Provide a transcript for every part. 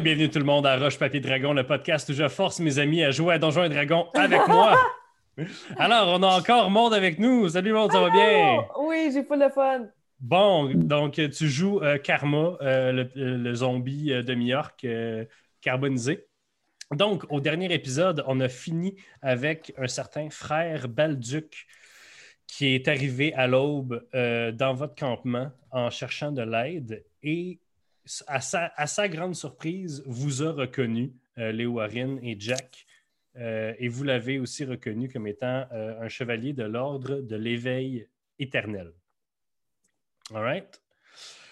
et bienvenue tout le monde à Roche Papier Dragon, le podcast où je force mes amis à jouer à Donjons et Dragons avec moi. Alors, on a encore Monde avec nous. Salut Monde, ça va bien? Oui, j'ai pas le fun. Bon, donc tu joues euh, Karma, euh, le, le zombie euh, de New York euh, carbonisé. Donc, au dernier épisode, on a fini avec un certain frère Balduc qui est arrivé à l'aube euh, dans votre campement en cherchant de l'aide et à sa, à sa grande surprise, vous a reconnu, euh, Léo Warren et Jack, euh, et vous l'avez aussi reconnu comme étant euh, un chevalier de l'ordre de l'éveil éternel. All right?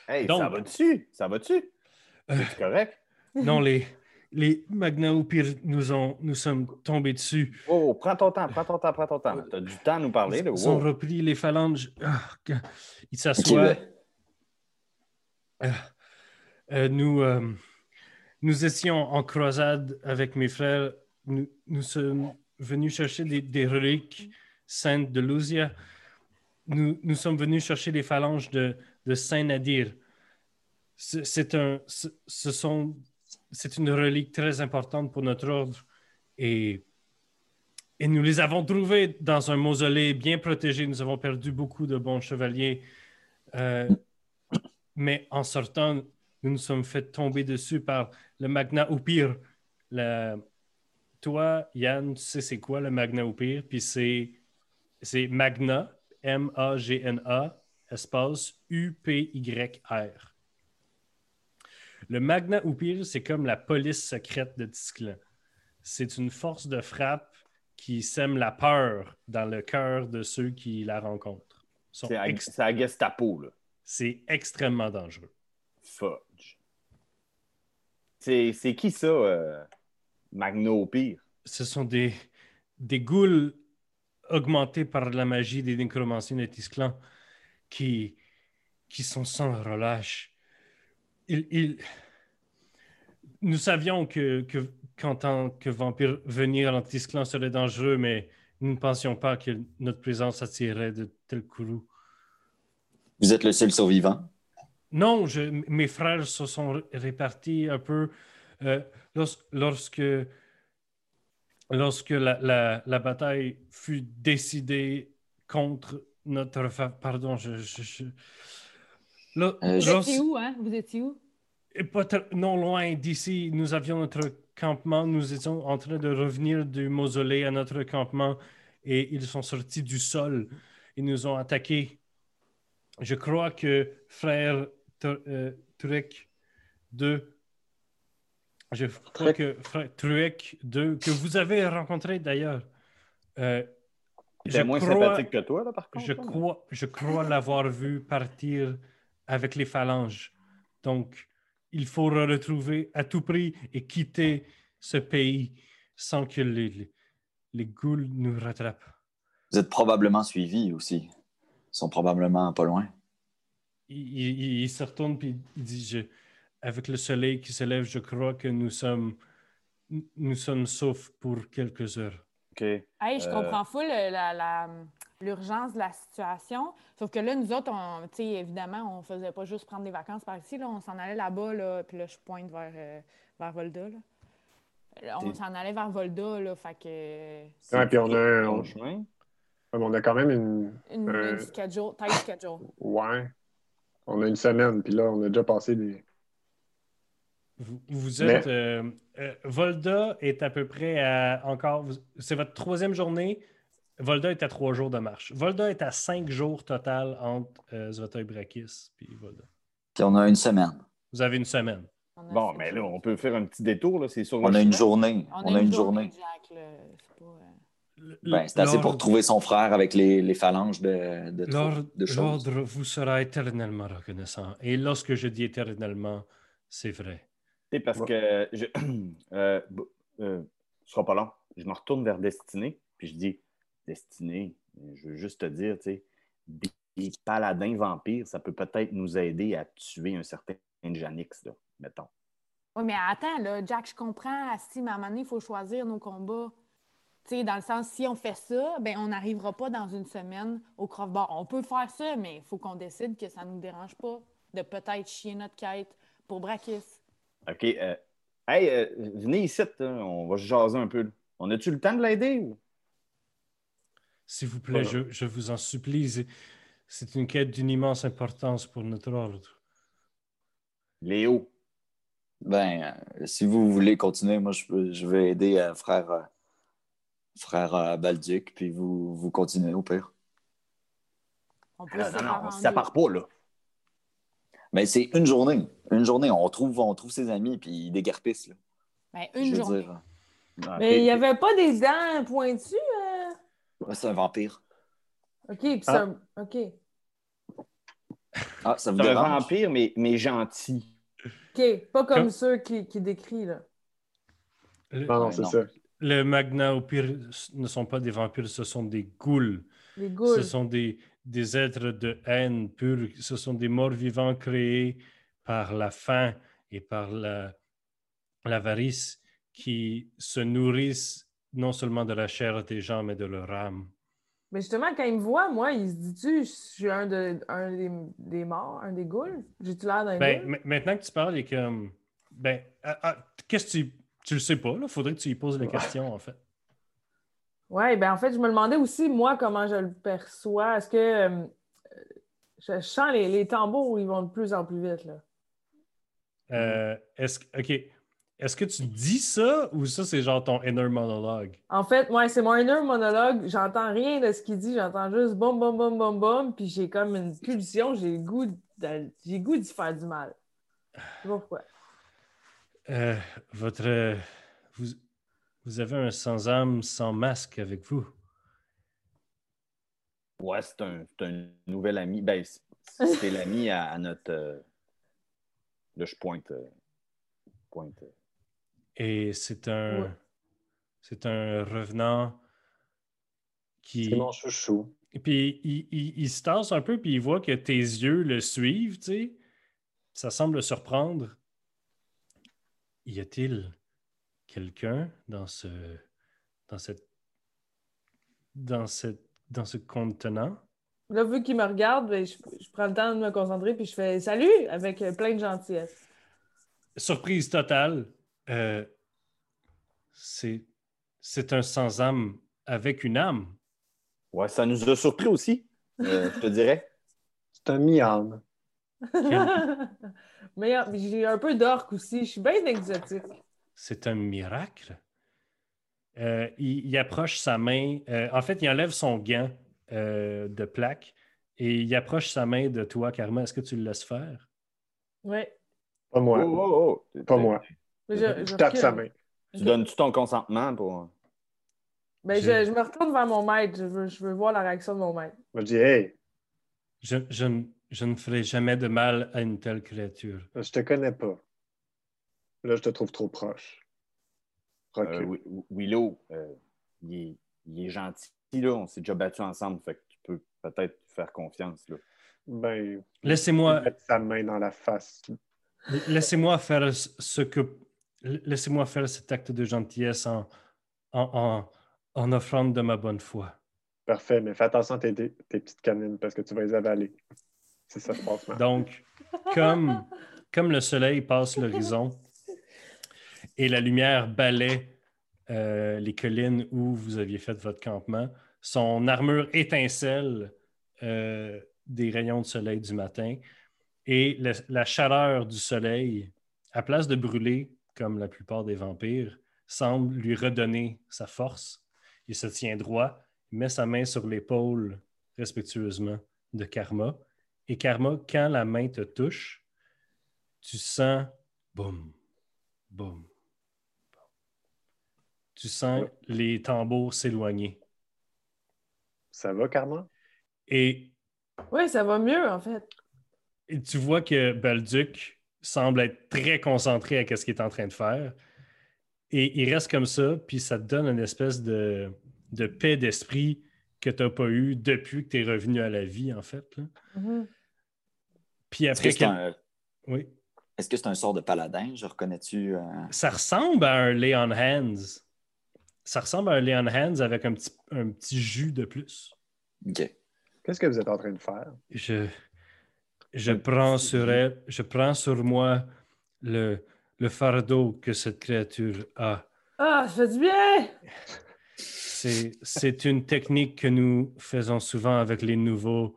Hey, Donc- ça va dessus? Ça va dessus? C'est correct? Non, les, les Magna ou pire nous, ont, nous sommes tombés dessus. Oh, prends ton temps, prends ton temps, prends ton temps. T'as du temps à nous parler, là. Ils ont repris les phalanges. Ah, ils s'assoient. ben, Euh, nous, euh, nous étions en croisade avec mes frères. Nous, sommes venus chercher des, reliques saintes de Luzia. Nous, nous sommes venus chercher les phalanges de, de Saint-Nadir. C'est c'est un, ce sont, c'est une relique très importante pour notre ordre et, et nous les avons trouvées dans un mausolée bien protégé. Nous avons perdu beaucoup de bons chevaliers. Euh, mais en sortant, nous nous sommes fait tomber dessus par le Magna ou pire. La- Toi, Yann, tu sais c'est quoi le Magna ou pire? Puis c'est c'est Magna, M-A-G-N-A, espace U-P-Y-R. Le Magna ou pire, c'est comme la police secrète de Tisclan. C'est une force de frappe qui sème la peur dans le cœur de ceux qui la rencontrent. C'est à, ex- c'est à Gestapo, là. C'est extrêmement dangereux. Fudge. C'est c'est qui ça, euh, Magno au pire? ce sont des, des ghouls augmentés par la magie des nécromanciens de Tisclan qui, qui sont sans relâche. Ils- ils- Nous savions que, que, qu'en tant que vampire, venir en Tisclan serait dangereux, mais nous ne pensions pas que notre présence attirerait de tels courroux. vous êtes le seul survivant. Non, je- mes frères se sont répartis un peu euh, lors- lorsque, lorsque la, la- la bataille fut décidée contre notre... Pardon, je... je- je- Lo- Euh, Vous étiez où, hein? Vous étiez où? pas non loin d'ici, nous avions notre campement. Nous étions en train de revenir du mausolée à notre campement et ils sont sortis du sol et nous ont attaqués. Je crois que frère Tr- euh, Truec 2, je crois que frère Truec 2, que vous avez rencontré d'ailleurs, euh, C'est moins crois- sympathique que toi, là, par contre. je crois, je crois l'avoir vu partir avec les phalanges. Donc, il faut le retrouver à tout prix et quitter ce pays sans que les, les, les ghouls nous rattrapent. Vous êtes probablement suivis aussi. Ils sont probablement pas loin. Il, il- il se retourne et il dit je- Avec le soleil qui se lève, je crois que nous sommes, nous sommes saufs pour quelques heures. OK. Hey, je Euh, comprends full euh, la- la- l'urgence de la situation. Sauf que là, nous autres, on, évidemment, on faisait pas juste prendre des vacances par ici. Là, on s'en allait là-bas, là, puis là, je pointe vers, euh, vers Volda. Là. Là, on s'en allait vers Volda, là, fait que... C'est Ouais, puis on a chemin. Ouais, mais on a quand même une. Une, Euh, une schedule, tight schedule. Ouais. On a une semaine, puis là, on a déjà passé des. Vous, vous êtes. euh, euh, Volda est à peu près à encore. C'est votre troisième journée. Volda est à trois jours de marche. Volda est à cinq jours total entre euh, Zvatoy Brakis et Volda. Puis on a une semaine. Vous avez une semaine. Bon, mais là, on peut faire un petit détour, là. C'est sur On a une journée. On a, une journée, Jack, là. C'est Ben, c'est assez pour trouver son frère avec les, les phalanges de, de, choses. l'ordre vous sera éternellement reconnaissant. Et lorsque je dis éternellement, c'est vrai. Sais, parce que je euh, euh, ce sera pas long. Je me retourne vers Destinée, puis je dis Destinée, je veux juste te dire, tu sais, des, paladins vampires, ça peut peut-être nous aider à tuer un certain Janix, là, mettons. Oui, mais attends, là, Jack, je comprends. Si, mais à un moment donné, il faut choisir nos combats. Tu sais, dans le sens, si on fait ça, ben, on n'arrivera pas dans une semaine au crossbar. On peut faire ça, mais il faut qu'on décide que ça ne nous dérange pas de peut-être chier notre quête pour Brakis. OK. euh, Hey, euh, venez ici, là, on va se jaser un peu. On a-tu le temps de l'aider? ou- S'il vous plaît, Voilà. je, je vous en supplie. c'est- une quête d'une immense importance pour notre ordre. Léo. Ben, euh, si vous voulez continuer, moi, je, peux- je vais aider euh, frère, euh, frère euh, Balduc, puis vous, vous continuez au pire. On peut Non, non, deux. sépare pas, là. Mais c'est une journée. Une journée, on trouve, on trouve ses amis, puis ils déguerpissent. Là. Ben, une journée. dire, Ah, Mais il n'y avait pas des dents pointues? euh? ouais, c'est un vampire. OK, puis ça... OK. Ah, ça vous C'est un vampire, mais, mais gentil. OK, pas comme Comme- ceux qui, qui décrit, là. Le, Ouais, c'est ça. Le Magna au pire ne sont pas des vampires, ce sont des ghouls. Les Ce goules. sont des, des êtres de haine pure. Ce sont des morts vivants créés par la faim et par la- l'avarice qui se nourrissent non seulement de la chair des gens, mais de leur âme. Mais justement, quand il me voit, moi, il se dit-tu, je suis un, de, un des, des morts, un des goules? J'ai-tu l'air d'un Ben, maintenant que tu parles, il est comme. Ben, ah, ah, qu'est-ce que tu. Tu le sais pas, là. Faudrait que tu y poses la question, en fait. Oui, ben en fait, je me demandais aussi, moi, comment je le perçois. Est-ce que euh, je sens les, les tambours, ils vont de plus en plus vite, là. Euh, est-ce, que- OK. Est-ce que tu dis ça ou ça, c'est genre ton inner monologue? En fait, moi, c'est mon inner monologue. J'entends rien de ce qu'il dit. J'entends juste boum, boum, boum, boum, boum. Puis j'ai comme une pulsion. J'ai le goût de- j'ai le goût d'y faire du mal. Je sais pas pourquoi. Euh, votre. vous, vous avez un sans-âme, sans masque avec vous. Ouais, c'est un, nouvel ami. Ben, c'est- l'ami à, à notre. euh, Là, je pointe. euh, pointe. euh, Et c'est un. Ouais. C'est un revenant qui. C'est mon chouchou. Et puis il, il- il se tasse un peu, puis il voit que tes yeux le suivent, tu sais. Ça semble le surprendre. Y a-t-il quelqu'un dans ce. dans cette. dans cette. dans ce contenant? Là, vu qu'il me regarde, ben, je, je prends le temps de me concentrer. Puis je fais salut avec plein de gentillesse. Surprise totale. euh, c'est. C'est un sans-âme avec une âme. Ouais, ça nous a surpris aussi, euh, je te dirais. C'est un mi-âme. mais euh, j'ai un peu d'orque aussi. Je suis bien exotique. C'est un miracle. Euh, il, il approche sa main. euh, en fait, il enlève son gant euh, de plaque et il approche sa main de toi, Karma. Est-ce que tu le laisses faire? Ouais. Pas moi. Oh, oh, oh. Pas moi. Mais je, Je je tape recule. sa main. Tu donnes-tu ton consentement pour. Ben, Je- je, je me retourne vers mon maître. Je veux, je veux voir la réaction de mon maître. Je dis, hey, Je, je ne- je ne ferai jamais de mal à une telle créature. je te connais pas. Là, je te trouve trop proche. Euh, Willow, euh, il, est, il est gentil, là. On s'est déjà battu ensemble, fait que tu peux peut-être faire confiance, là. Ben, Laissez-moi mettre sa main dans la face. laissez-moi faire ce que. Laissez-moi faire cet acte de gentillesse en, en, en, en offrande de ma bonne foi. Parfait, mais fais attention à tes, tes petites canines parce que tu vas les avaler. Donc, comme, comme le soleil passe l'horizon et la lumière balaie euh, les collines où vous aviez fait votre campement, son armure étincelle euh, des rayons de soleil du matin et la chaleur du soleil, à place de brûler comme la plupart des vampires, semble lui redonner sa force. Il se tient droit, met sa main sur l'épaule respectueusement de Karma. Et Karma, quand la main te touche, tu sens boum, boum, boum. Tu sens Ouais. les tambours s'éloigner. Ça va, Karma? Et, Oui, ça va mieux, en fait. et tu vois que Balduc semble être très concentré à ce qu'il est en train de faire. Et il reste comme ça, puis ça te donne une espèce de, de paix d'esprit que tu n'as pas eu depuis que tu es revenu à la vie, en fait. là. Mhm. Puis Est-ce après, que c'est quel- un, oui. est-ce que c'est un sort de paladin? Je reconnais-tu. euh, ça ressemble à un lay on hands. Ça ressemble à un lay on hands avec un petit, un petit jus de plus. OK. Qu'est-ce que vous êtes en train de faire? Je, je, prends sur elle, je prends sur moi le, le fardeau que cette créature a. Ah, ça fait du bien! C'est, c'est une technique que nous faisons souvent avec les nouveaux,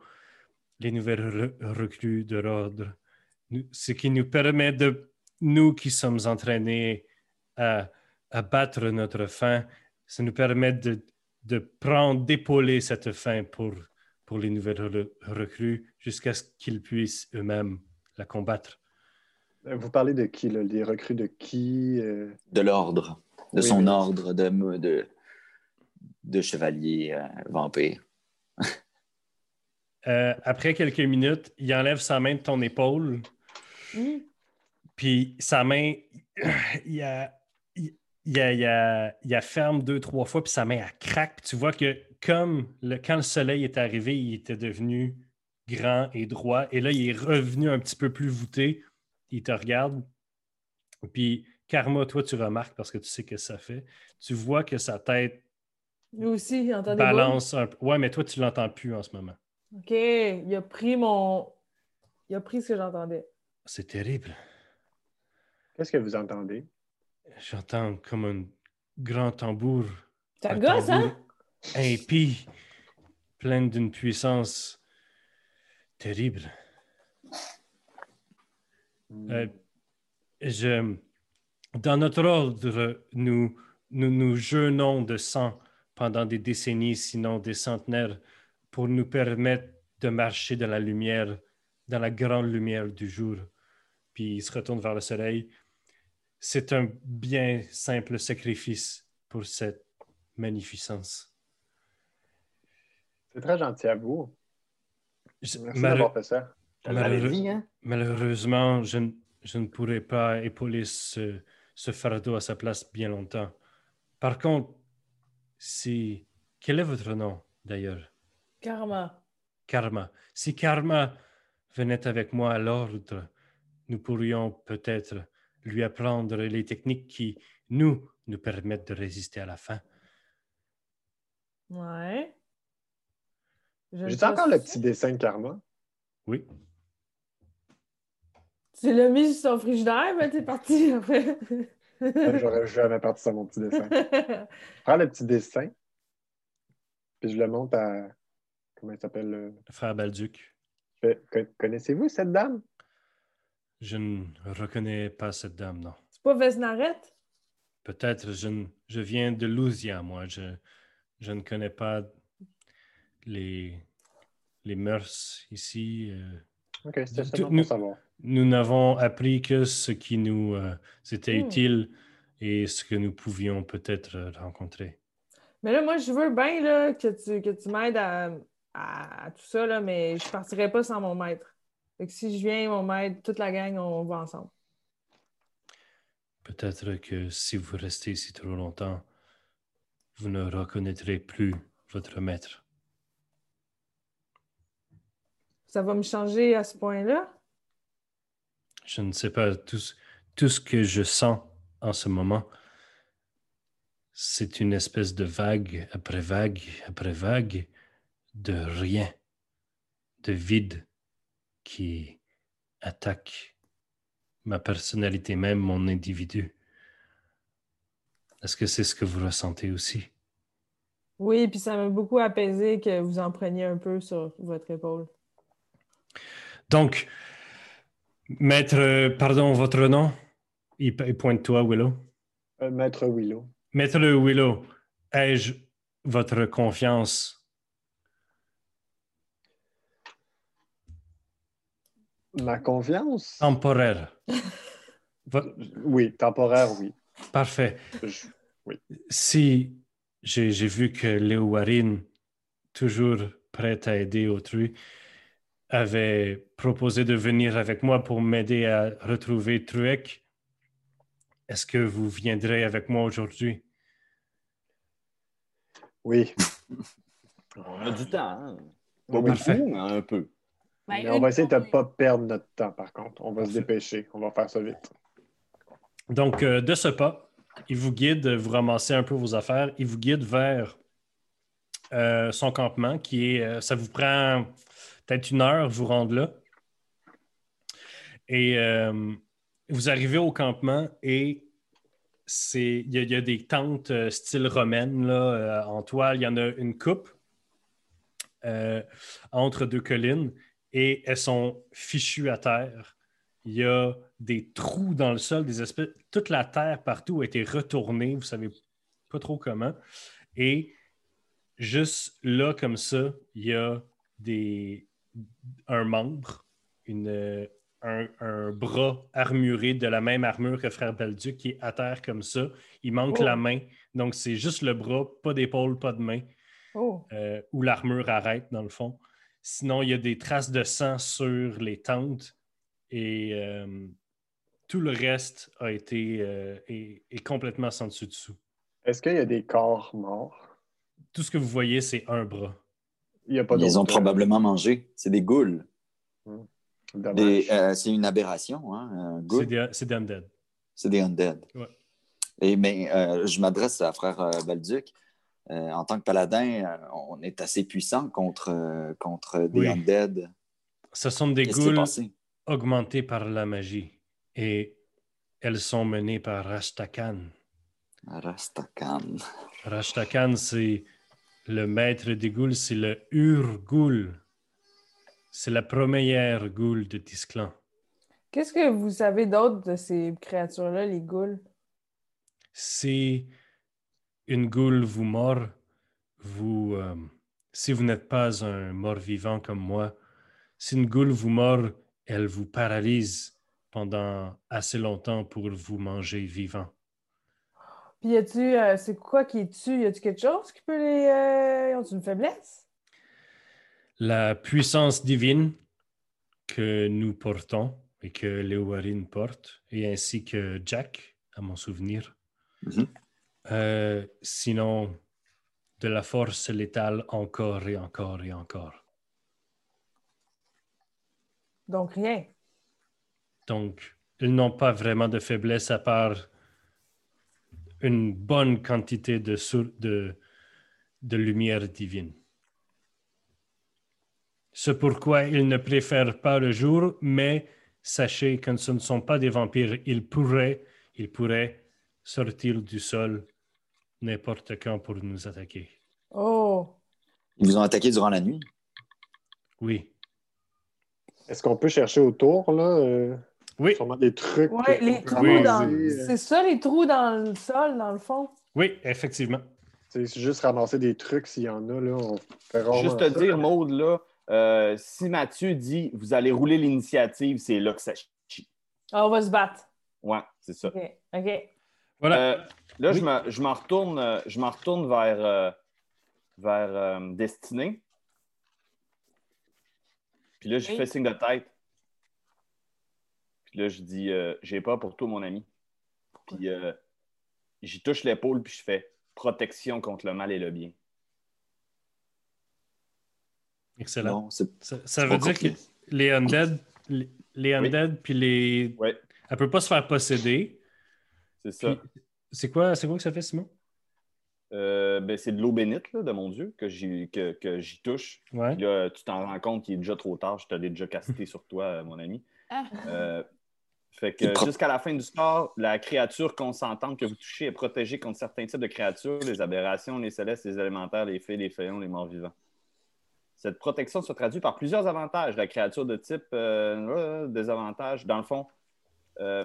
les nouvelles re- recrues de l'ordre. Ce qui nous permet de, nous qui sommes entraînés à, à battre notre faim, ça nous permet de, de prendre, d'épauler cette faim pour, pour les nouvelles re- recrues jusqu'à ce qu'ils puissent eux-mêmes la combattre. Euh, Vous parlez de qui, là? Les recrues de qui? euh? De l'ordre, de Oui, son mais- ordre de, de, de chevalier euh, vampire. Euh, après quelques minutes, il enlève sa main de ton épaule. Hmm. Puis sa main, il a, il, il a, il a- il a ferme deux, trois fois, puis sa main, elle craque. Puis tu vois que comme le, quand le soleil est arrivé, il était devenu grand et droit. Et là, il est revenu un petit peu plus voûté. Il te regarde. Puis Karma, toi, tu remarques parce que tu sais que ça fait. Tu vois que sa tête aussi, balance un peu. Ouais, mais toi, tu l'entends plus en ce moment. OK, il a pris mon... Il a pris ce que j'entendais. C'est terrible. Qu'est-ce que vous entendez? J'entends comme un grand tambour. Ça Un gosse, hein? Impie, plein d'une puissance terrible. Euh, je, dans notre ordre, nous, nous nous jeûnons de sang pendant des décennies, sinon des centenaires, pour nous permettre de marcher dans la lumière, dans la grande lumière du jour. Puis il se retourne vers le soleil. C'est un bien simple sacrifice pour cette magnificence. C'est très gentil à vous. Merci d'avoir fait ça. Malheureux- hein? Malheureusement, je, ne- je ne pourrai pas épauler ce, ce fardeau à sa place bien longtemps. Par contre, si... Quel est votre nom, d'ailleurs? Karma. Karma. Si Karma venait avec moi à l'ordre, nous pourrions peut-être lui apprendre les techniques qui, nous, nous permettent de résister à la faim. Ouais. J'ai encore le petit dessin de Karma. Oui. Tu l'as mis sur son frigidaire, mais t'es parti après. J'aurais jamais parti sur mon petit dessin. Je prends le petit dessin, puis je le montre à. Comment il s'appelle? le- Frère Balduc, Connaissez-vous cette dame? je ne reconnais pas cette dame, non. C'est pas Vesnaret? Peut-être, je, ne- je viens de Lousia, moi. Je, je ne connais pas les, les mœurs ici. euh. Ok, c'était Tout- seulement nous- pour savoir. Nous n'avons appris que ce qui nous euh, était Hmm. utile et ce que nous pouvions peut-être euh, rencontrer. Mais là, moi, je veux bien là, que tu, que tu m'aides à, à- à tout ça, là, mais je partirai pas sans mon maître. Fait que si je viens, mon maître, toute la gang, on va ensemble. Peut-être que si vous restez ici trop longtemps, vous ne reconnaîtrez plus votre maître. Ça va me changer à ce point-là? Je ne sais pas, tout, tout ce que je sens en ce moment, c'est une espèce de vague après vague après vague de rien, de vide qui attaque ma personnalité même, mon individu. Est-ce que c'est ce que vous ressentez aussi? Oui, puis ça m'a beaucoup apaisé que vous en preniez un peu sur votre épaule. Donc, maître, euh, pardon, votre nom? Il, il pointe toi, Willow. Euh, Maître Willow. Maître Willow, ai-je votre confiance? Ma confiance? Temporaire. Oui, temporaire, oui. Parfait. Je- Si j'ai vu que Léo Warren, toujours prêt à aider autrui, avait proposé de venir avec moi pour m'aider à retrouver Truec, est-ce que vous viendrez avec moi aujourd'hui? Oui. On a du temps, hein? Pas beaucoup, mais un peu. Ben, on va essayer de ne pas perdre notre temps, par contre. On va se dépêcher. On va faire ça vite. Donc, euh, de ce pas, il vous guide, vous ramassez un peu vos affaires, il vous guide vers euh, son campement qui est, euh, ça vous prend peut-être une heure vous rendre là. Et euh, vous arrivez au campement et c'est il y, y a des tentes euh, style romaine là, euh, en toile. Il y en a une coupe euh, entre deux collines et elles sont fichues à terre. Il y a des trous dans le sol, des espèces. Toute la terre partout a été retournée, vous savez pas trop comment. Et juste là, comme ça, il y a des, un membre, une, un, un bras armuré de la même armure que Frère Balduc qui est à terre comme ça. Il manque Oh. la main. Donc, c'est juste le bras, pas d'épaule, pas de main, Oh. euh, où l'armure arrête, dans le fond. Sinon, il y a des traces de sang sur les tentes et euh, tout le reste a été euh, est, est complètement sans dessus dessous. Est-ce qu'il y a des corps morts? Tout ce que vous voyez, c'est un bras. Il n'y a pas Ils ont euh, probablement mangé. C'est des ghouls. euh, c'est une aberration, hein? un C'est des, undead. C'est des undead. Ouais. Et, mais euh, je m'adresse à frère euh, Balduc. Euh, en tant que paladin, euh, on est assez puissant contre, euh, contre des Oui. undead. Ce sont des ghouls augmentés par la magie et elles sont menées par Rashtakan. Rastakan. Rashtakan, c'est le maître des ghouls, c'est le Ur-Ghoul. C'est la première ghoul de Tisclan. Qu'est-ce que vous savez d'autre de ces créatures-là, les ghouls? Si une ghoul vous mord, vous, euh, si vous n'êtes pas un mort-vivant comme moi, si une ghoul vous mord, elle vous paralyse pendant assez longtemps pour vous manger vivant. Puis y a-tu, euh, c'est quoi qui est tue? Y a-tu quelque chose qui peut les. Euh, ont une faiblesse? La puissance divine que nous portons et que Léowarine porte, et ainsi que Jack, à mon souvenir. Mhm. Euh, sinon, de la force létale encore et encore et encore. Donc rien. Donc, ils n'ont pas vraiment de faiblesse à part une bonne quantité de, de lumière divine. C'est pourquoi ils ne préfèrent pas le jour, mais sachez que ce ne sont pas des vampires. Ils pourraient, ils pourraient sortir du sol n'importe quand pour nous attaquer. Oh! Ils vous ont attaqué durant la nuit? Oui. Est-ce qu'on peut chercher autour, là? euh, Oui, des trucs. Ouais, les trous Oui. dans. euh, C'est ça, les trous dans le sol, dans le fond? oui, effectivement. C'est juste ramasser des trucs s'il y en a, là. On fait rarement Juste te ça. dire, Maude, là, euh, si Mathieu dit vous allez rouler l'initiative, c'est là que ça chie. Ah, on va se battre. Ouais, c'est ça. OK. OK. Voilà. Euh, là, Oui. je me- je m'en retourne, euh, je m'en retourne vers, euh, vers euh, Destinée. Puis là, je Oui. fais signe de tête. Puis là, je dis euh, J'ai peur pour toi, mon ami. Puis euh, j'y touche l'épaule, puis je fais protection contre le mal et le bien. Excellent. Non, Ça, veut pas dire que les undead, les, les undead puis les. Ouais, Elle peut pas se faire posséder. C'est ça. C'est quoi, c'est quoi que ça fait, Simon? Euh, ben, c'est de l'eau bénite là, de mon Dieu que j'y que, que j'y touche. Ouais. Puis là, tu t'en rends compte qu'il est déjà trop tard. Je t'avais déjà casté sur toi, euh, mon ami. Ah. Euh, fait que jusqu'à la fin du score, la créature consentante que vous touchez est protégée contre certains types de créatures, les aberrations, les célestes, les élémentaires, les fées, les féons, les morts vivants. Cette protection se traduit par plusieurs avantages. La créature de type euh, euh, des avantages, dans le fond, euh,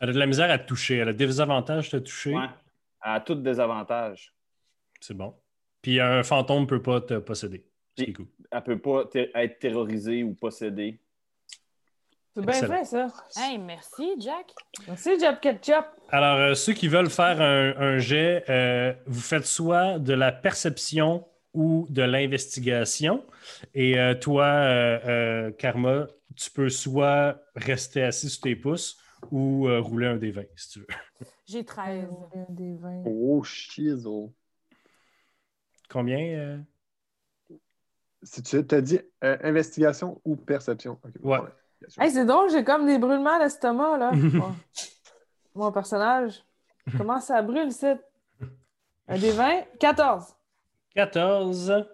Elle a de la misère à te toucher. Elle a des avantages de te toucher. ouais, à toutes des avantages. C'est bon. Puis un fantôme ne peut pas te posséder. Cool. Elle peut pas être terrorisée ou possédée. C'est bien Excellent. fait, ça. Hey, merci, Jack. Merci, Jab Ketchup. Alors, euh, ceux qui veulent faire un, un jet, euh, vous faites soit de la perception ou de l'investigation. Et euh, toi, euh, euh, Karma, tu peux soit rester assis sur tes pouces ou euh, rouler un des 20, si tu veux. J'ai 13. Des vins. Oh, shizzle. Combien? euh? Si tu as dit euh, investigation ou perception. Ok, Ouais. Hey, c'est drôle, j'ai comme des brûlements à l'estomac, là. Mon- Mon personnage. Comment ça brûle, c'est? Un des 20? 14. 14.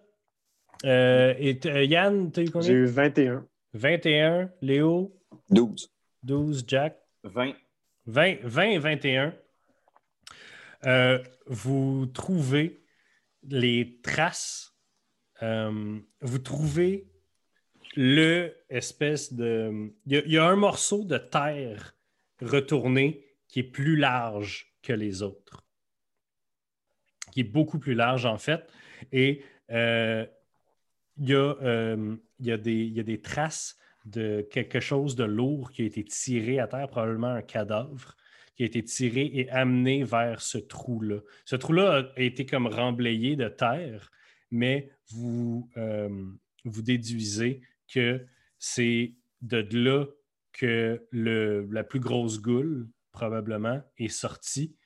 Euh, et euh, Yann, t'as eu J'ai combien? eu 21. 21. Léo, 12. 12. Jack, 20. 20, 20 et 21. Euh, vous trouvez les traces. euh, vous trouvez le espèce de. Il y, a- un morceau de terre retourné qui est plus large que les autres. Qui est beaucoup plus large, en fait. Et euh, y y il y a des traces de quelque chose de lourd qui a été tiré à terre, probablement un cadavre, qui a été tiré et amené vers ce trou-là. Ce trou-là a été comme remblayé de terre, mais vous, euh, déduisez que c'est de là que la plus grosse goule, probablement, est sortie.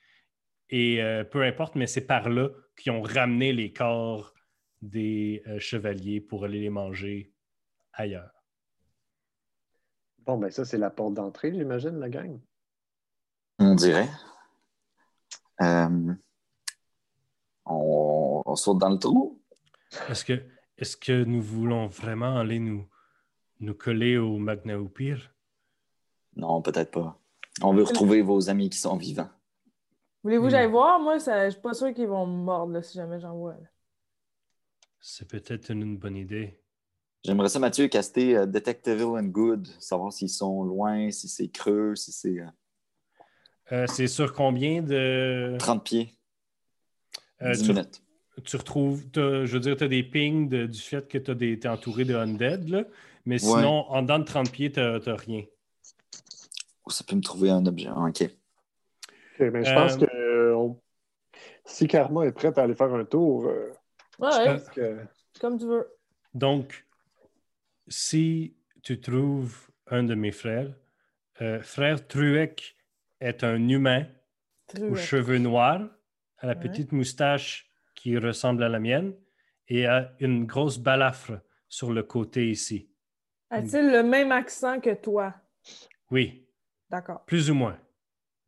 Et euh, peu importe, mais c'est par là qu'ils ont ramené les corps des euh, chevaliers pour aller les manger ailleurs. Bon, ben ça, c'est la porte d'entrée, j'imagine, la gang. On dirait. Euh, on, on saute dans le trou. Est-ce que, est que nous voulons vraiment aller nous, nous coller au Magnaupir? Non, peut-être pas. On veut retrouver vos amis qui sont vivants. Voulez-vous que Hmm. j'aille voir? Moi, ça- je suis pas sûr qu'ils vont me mordre là, si jamais j'en vois. C'est peut-être une bonne idée. J'aimerais ça, Mathieu, caster euh, and Good, savoir s'ils sont loin, si c'est creux, si c'est euh, Euh, c'est sur combien de. 30 pieds, Euh, 10 tu, minutes. tu retrouves, je veux dire, tu as des pings de- du fait que tu es entouré de undead, là, mais sinon, en dedans de 30 pieds, tu n'as rien. Ou ça peut me trouver un objet. Ah, OK. Ok, ben, je Euh, pense que euh, on- si Karma est prête à aller faire un tour, euh, Ouais, je ouais, pense que comme tu veux. Donc, si tu trouves un de mes frères, euh, frère Truec est un humain aux cheveux noirs, à la Ouais. petite moustache qui ressemble à la mienne et a une grosse balafre sur le côté ici. A-t-il le même accent que toi? Oui, D'accord, plus ou moins.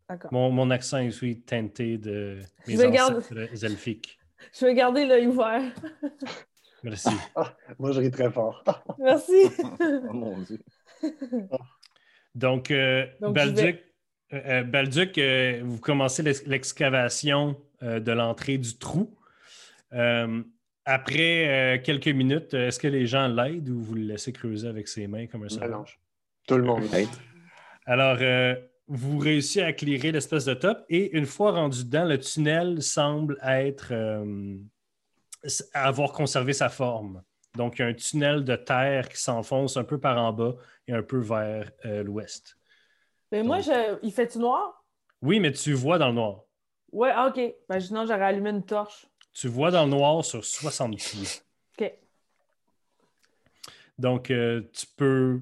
d'accord. Mon, mon accent est aussi teinté de mes Je ancêtres elfiques. Je vais garder l'œil ouvert. Merci. moi, je ris très fort. Merci. Oh mon Dieu. Donc, euh, Donc, Balduc, euh, euh, Balduc, euh, vous commencez l'ex- l'excavation euh, de l'entrée du trou. Euh, après euh, quelques minutes, est-ce que les gens l'aident ou vous le laissez creuser avec ses mains comme un sauvage? Tout le monde. Hey. Alors, euh, vous réussissez à clairer l'espèce de top et une fois rendu dedans, le tunnel semble être euh, avoir conservé sa forme. Donc, il y a un tunnel de terre qui s'enfonce un peu par en bas et un peu vers euh, l'ouest. Mais moi, je... il fait-tu noir? Oui, mais tu vois dans le noir. Ouais, ah, OK. Ben, sinon, j'aurais allumé une torche. Tu vois dans le noir sur 60 pieds. OK. Donc, euh, tu peux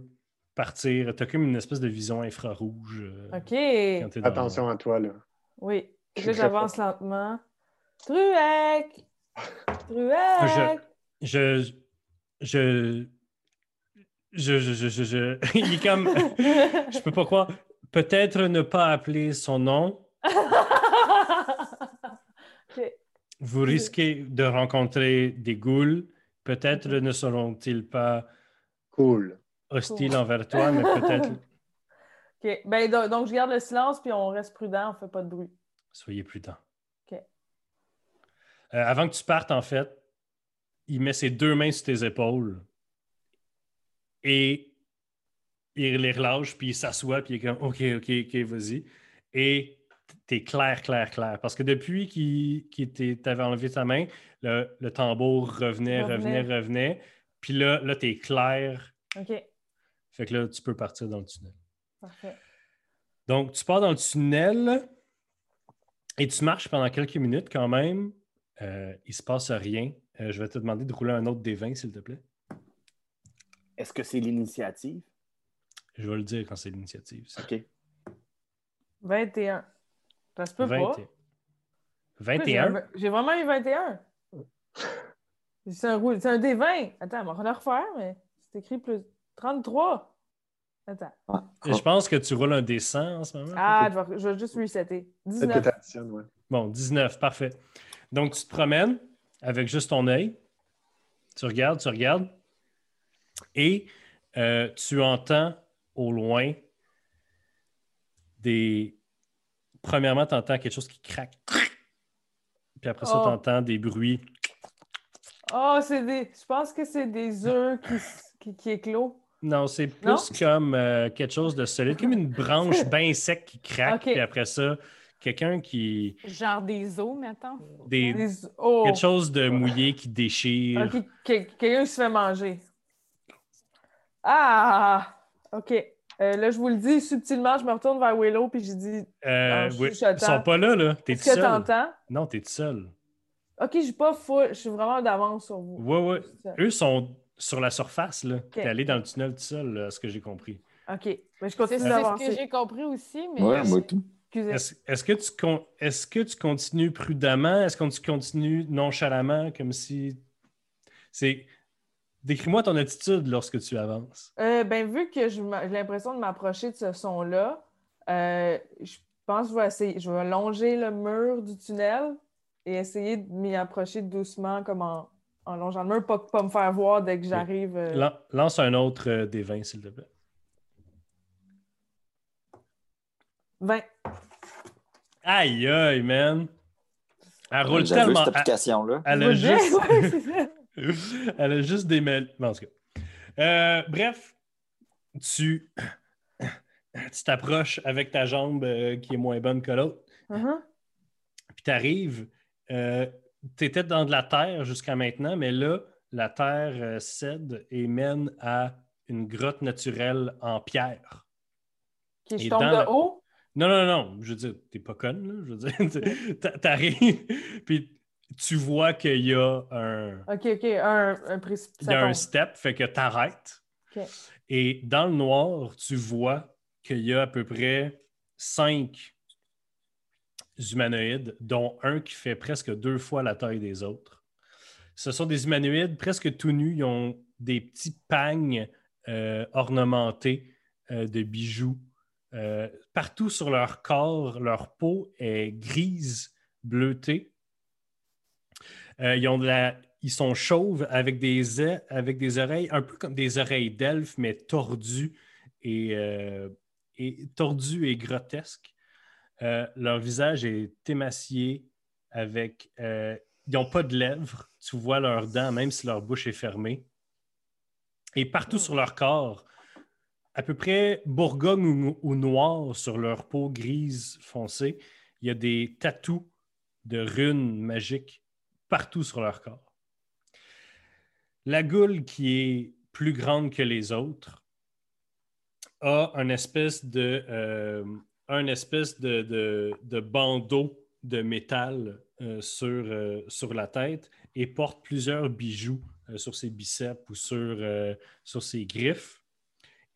partir. Tu as comme une espèce de vision infrarouge. euh, OK. Attention à toi, là. Oui. J'avance lentement. Truec! Je. Je. Je. Je. Je. je, je- Il est comme. Je peux pas croire. Peut-être ne pas appeler son nom. Vous risquez de rencontrer des ghouls. Peut-être ne seront-ils pas Cool. hostiles envers toi, mais peut-être. OK. Ben, do- donc, je garde le silence, puis on reste prudent, on fait pas de bruit. Soyez prudents. Euh, avant que tu partes, en fait, il met ses deux mains sur tes épaules et il les relâche, puis il s'assoit, puis il est comme OK, OK, OK, vas-y. Et t'es clair, clair, clair. Parce que depuis qu'il t'ait- t'avait enlevé ta main, le, le tambour revenait, revenait, Revenait. revenait. Puis là, là t'es clair. OK. Fait que là, tu peux partir dans le tunnel. Parfait. Donc, tu pars dans le tunnel et tu marches pendant quelques minutes quand même. Euh, il ne se passe rien. Euh, je vais te demander de rouler un autre des 20, s'il te plaît. Est-ce que c'est l'initiative? Je vais le dire quand c'est l'initiative. ça. OK. 21. Ça se peut 20 pas. et- Pourquoi j'ai 21. un- J'ai vraiment eu 21. C'est un, roule- c'est un D20. Attends, on va le refaire, mais c'est écrit plus 33. Attends. Ah, Et Je pense que tu roules un des 100 en ce moment. Ah, je vais, je vais juste resetter. Peut-être que 19. t'additionnes, ouais. Bon, 19, parfait. Donc, tu te promènes avec juste ton œil. Tu regardes, tu regardes. Et euh, tu entends au loin des, premièrement, tu entends quelque chose qui craque. Puis après ça, Oh. tu entends des bruits. Oh, c'est des. Je pense que c'est des œufs qui, qui, qui éclosent. Non, c'est plus Non? comme euh, quelque chose de solide, comme une branche bien sec qui craque. Puis après ça, quelqu'un qui. Genre des os, mettons. Des, Des- Oh! quelque chose de mouillé qui déchire. Ok, que- quelqu'un qui se fait manger. Ah! OK. Euh, là, je vous le dis subtilement, je me retourne vers Willow puis je dis Euh, oui. Ils sont pas là, là. T'es Est-ce que seul. t'entends? Non, t'es tout seul. OK, je suis pas full, je suis vraiment d'avance sur vous. Ouais, ouais. Ça. Eux sont sur la surface, là. T'es allé dans le tunnel tout seul, là, à ce que j'ai compris. OK. Mais je C'est continue c'est ce que j'ai compris aussi, mais. Ouais, moi tout. Excusez. Est-ce que, tu con- est-ce que tu continues prudemment? Est-ce que tu continues nonchalamment, comme si. C'est. Décris-moi ton attitude lorsque tu avances. Euh, ben, vu que j'ai l'impression de m'approcher de ce son-là, euh, je pense que je vais essayer, je vais longer le mur du tunnel et essayer de m'y approcher doucement, comme en, en longeant le mur, pas, pas me faire voir dès que j'arrive. euh. Lan- Lance un autre euh, des 20, s'il te plaît. 20. Aïe, aïe, man! Elle roule J'avais tellement. cette Elle, application-là. elle a juste. Ouais, ça. Elle a juste des mails. Bon, en tout cas. Euh, bref, tu tu t'approches avec ta jambe euh, qui est moins bonne que l'autre. Mhm. Puis tu arrives. tu étais dans de la terre jusqu'à maintenant, mais là, la terre euh, cède et mène à une grotte naturelle en pierre. Ok, je Et tombe dans de la- haut. Non, non, non, je veux dire, t'es pas conne, là. Je veux dire, t'a- t'arrives, puis tu vois qu'il y a un. OK, OK, un, un précipice. Il y a un step, fait que tu arrêtes. OK. Et dans le noir, tu vois qu'il y a à peu près cinq humanoïdes, dont un qui fait presque deux fois la taille des autres. Ce sont des humanoïdes presque tout nus. Ils ont des petits pagnes euh, ornementés euh, de bijoux. Euh, partout sur leur corps, leur peau est grise, bleutée. Euh, ils, ont de la- ils sont chauves avec des, avec des oreilles, un peu comme des oreilles d'elfe, mais tordues et, euh, et, tordues et grotesques. Leur visage est émacié avec. ils n'ont pas de lèvres. Tu vois leurs dents, même si leur bouche est fermée. Et partout sur leur corps, à peu près bourgogne ou, noir sur leur peau grise foncée, il y a des tatous de runes magiques partout sur leur corps. La goule, qui est plus grande que les autres, a un espèce de, euh, un de, de- de bandeau de métal euh, sur, euh, sur la tête et porte plusieurs bijoux sur ses biceps ou sur ses griffes.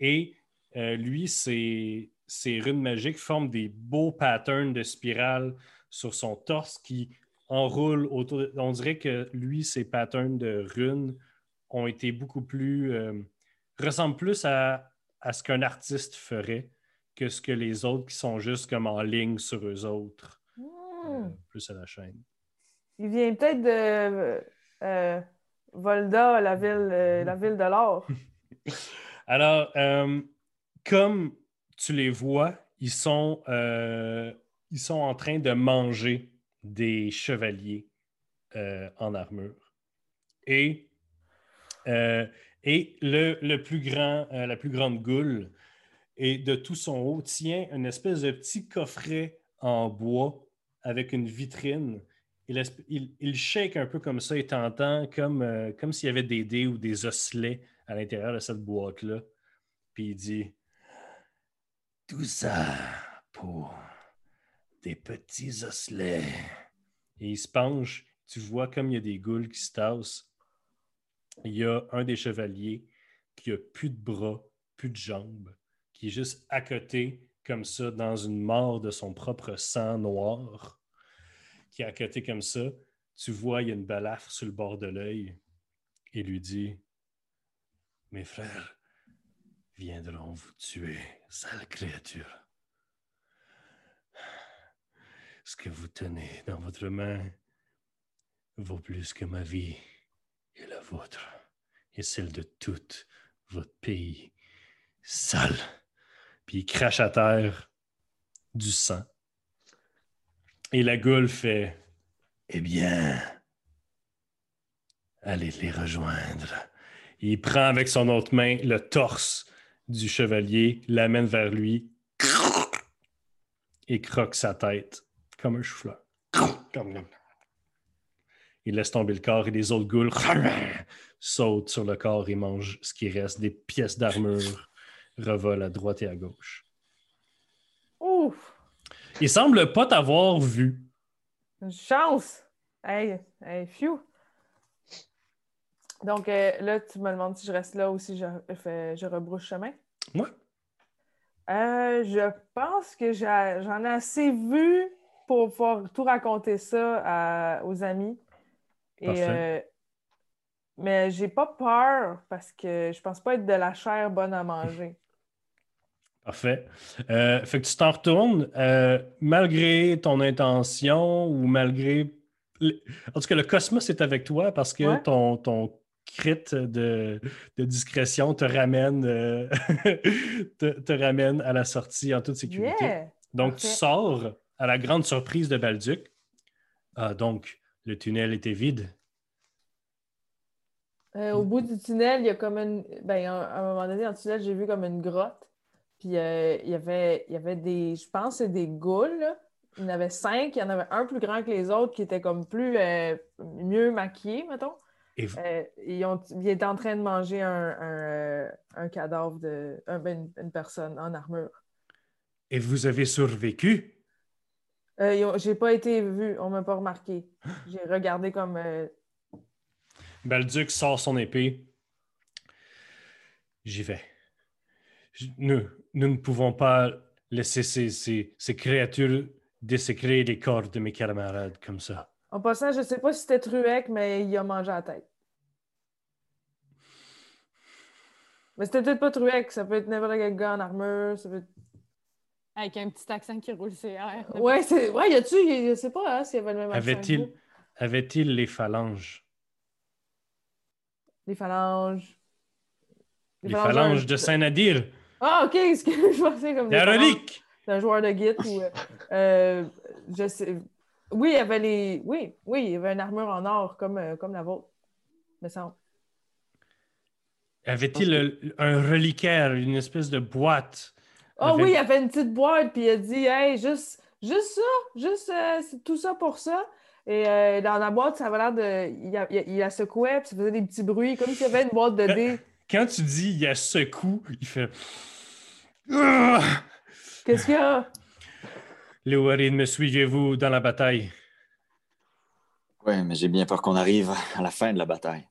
Et euh, lui, ses, ses runes magiques forment des beaux patterns de spirales sur son torse qui enroulent autour. de- On dirait que lui, ses patterns de runes ont été beaucoup plus. euh, ressemblent plus à, à ce qu'un artiste ferait que ce que les autres qui sont juste comme en ligne sur eux autres, Hmm. euh, plus à la chaîne. Il vient peut-être de euh, Volda, la ville, euh, la ville de l'or. Alors, euh, comme tu les vois, ils sont, euh, ils sont en train de manger des chevaliers euh, en armure. Et, la plus grande goule, et de tout son haut, tient une espèce de petit coffret en bois avec une vitrine. Il, shake un peu comme ça et t'entends comme, euh, comme s'il y avait des dés ou des osselets à l'intérieur de cette boîte-là. Puis il dit Tout ça pour des petits osselets. Et il se penche. Tu vois comme il y a des goules qui se tassent. Il y a un des chevaliers qui a plus de bras, plus de jambes, qui est juste à côté, comme ça, dans une mort de son propre sang noir, qui est à côté comme ça. Tu vois, il y a une balafre sur le bord de l'œil. Et lui dit Mes frères viendront vous tuer, sale créature. Ce que vous tenez dans votre main vaut plus que ma vie et la vôtre, et celle de tout votre pays sale. Puis il crache à terre du sang. Et la goule fait Eh bien, allez les rejoindre. Il prend avec son autre main le torse du chevalier, l'amène vers lui et croque sa tête comme un chou-fleur. Comme- Il laisse tomber le corps et les autres goules sautent sur le corps et mangent ce qui reste. Des pièces d'armure revolent à droite et à gauche. Il semble pas t'avoir vu. Une chance! Hey, hey, phew! Donc euh, là, tu me demandes si je reste là ou si je, fais- je rebrouche chemin? Ouais. Euh, je pense que j'en ai assez vu pour pouvoir tout raconter ça à- aux amis. Et, euh, mais j'ai pas peur parce que je pense pas être de la chair bonne à manger. Parfait. Euh, fait que tu t'en retournes, euh, malgré ton intention ou malgré. En tout cas, le cosmos est avec toi parce que Ouais. ton, ton crit de, de discrétion te ramène, euh, te, te ramène à la sortie en toute sécurité. Yeah! Donc, tu sors à la grande surprise de Balduc. Ah, donc, le tunnel était vide. Au bout du tunnel, il y a comme une. Ben, à à un moment donné, dans le tunnel, j'ai vu comme une grotte. Puis euh, il y avait, il y avait des. Je pense que c'est des goules. là. Il y en avait cinq. Il y en avait un plus grand que les autres qui était comme plus. euh, mieux maquillé, mettons. Et vous- Euh, ils, ont, ils étaient en train de manger un, un, un cadavre de. un- ben, une, une personne en armure. Et vous avez survécu? J'ai pas été vu, on m'a pas remarqué. J'ai regardé comme. Balduc sort son épée. J'y vais. Je- Nous, nous ne pouvons pas laisser ces, ces- ces créatures désécrer les corps de mes camarades comme ça. En passant, je sais pas si c'était Truec, mais il a mangé la tête. Mais c'était peut-être pas Truec, ça peut être n'importe quel gars en armure. Ça peut être... Avec un petit accent qui roule ses airs. Ouais, c'est... ouais, y a-tu, je sais pas hein, s'il y avait le même accent. avait-il les phalanges? Les phalanges. Les phalanges de Saint-Nadir? Ah, ok, ce que je pensais comme des La relique! d'un joueur de git ou. euh, euh, je sais. Oui, il y avait les. Oui, oui, il y avait une armure en or comme, euh, comme la vôtre. Me semble. Avait-il un reliquaire, une espèce de boîte? Oh Avec- oui, il y avait une petite boîte, puis il a dit Hey, juste, juste ça, juste euh, c'est tout ça pour ça. Et euh, dans la boîte, ça avait l'air de. Il a, il a- il a secoué, puis ça faisait des petits bruits, comme s'il y avait une boîte de dés. Quand tu dis il y a secoue, il fait. Qu'est-ce qu'il y a? Les Warren, me suivez-vous dans la bataille? Oui, mais j'ai bien peur qu'on arrive à la fin de la bataille.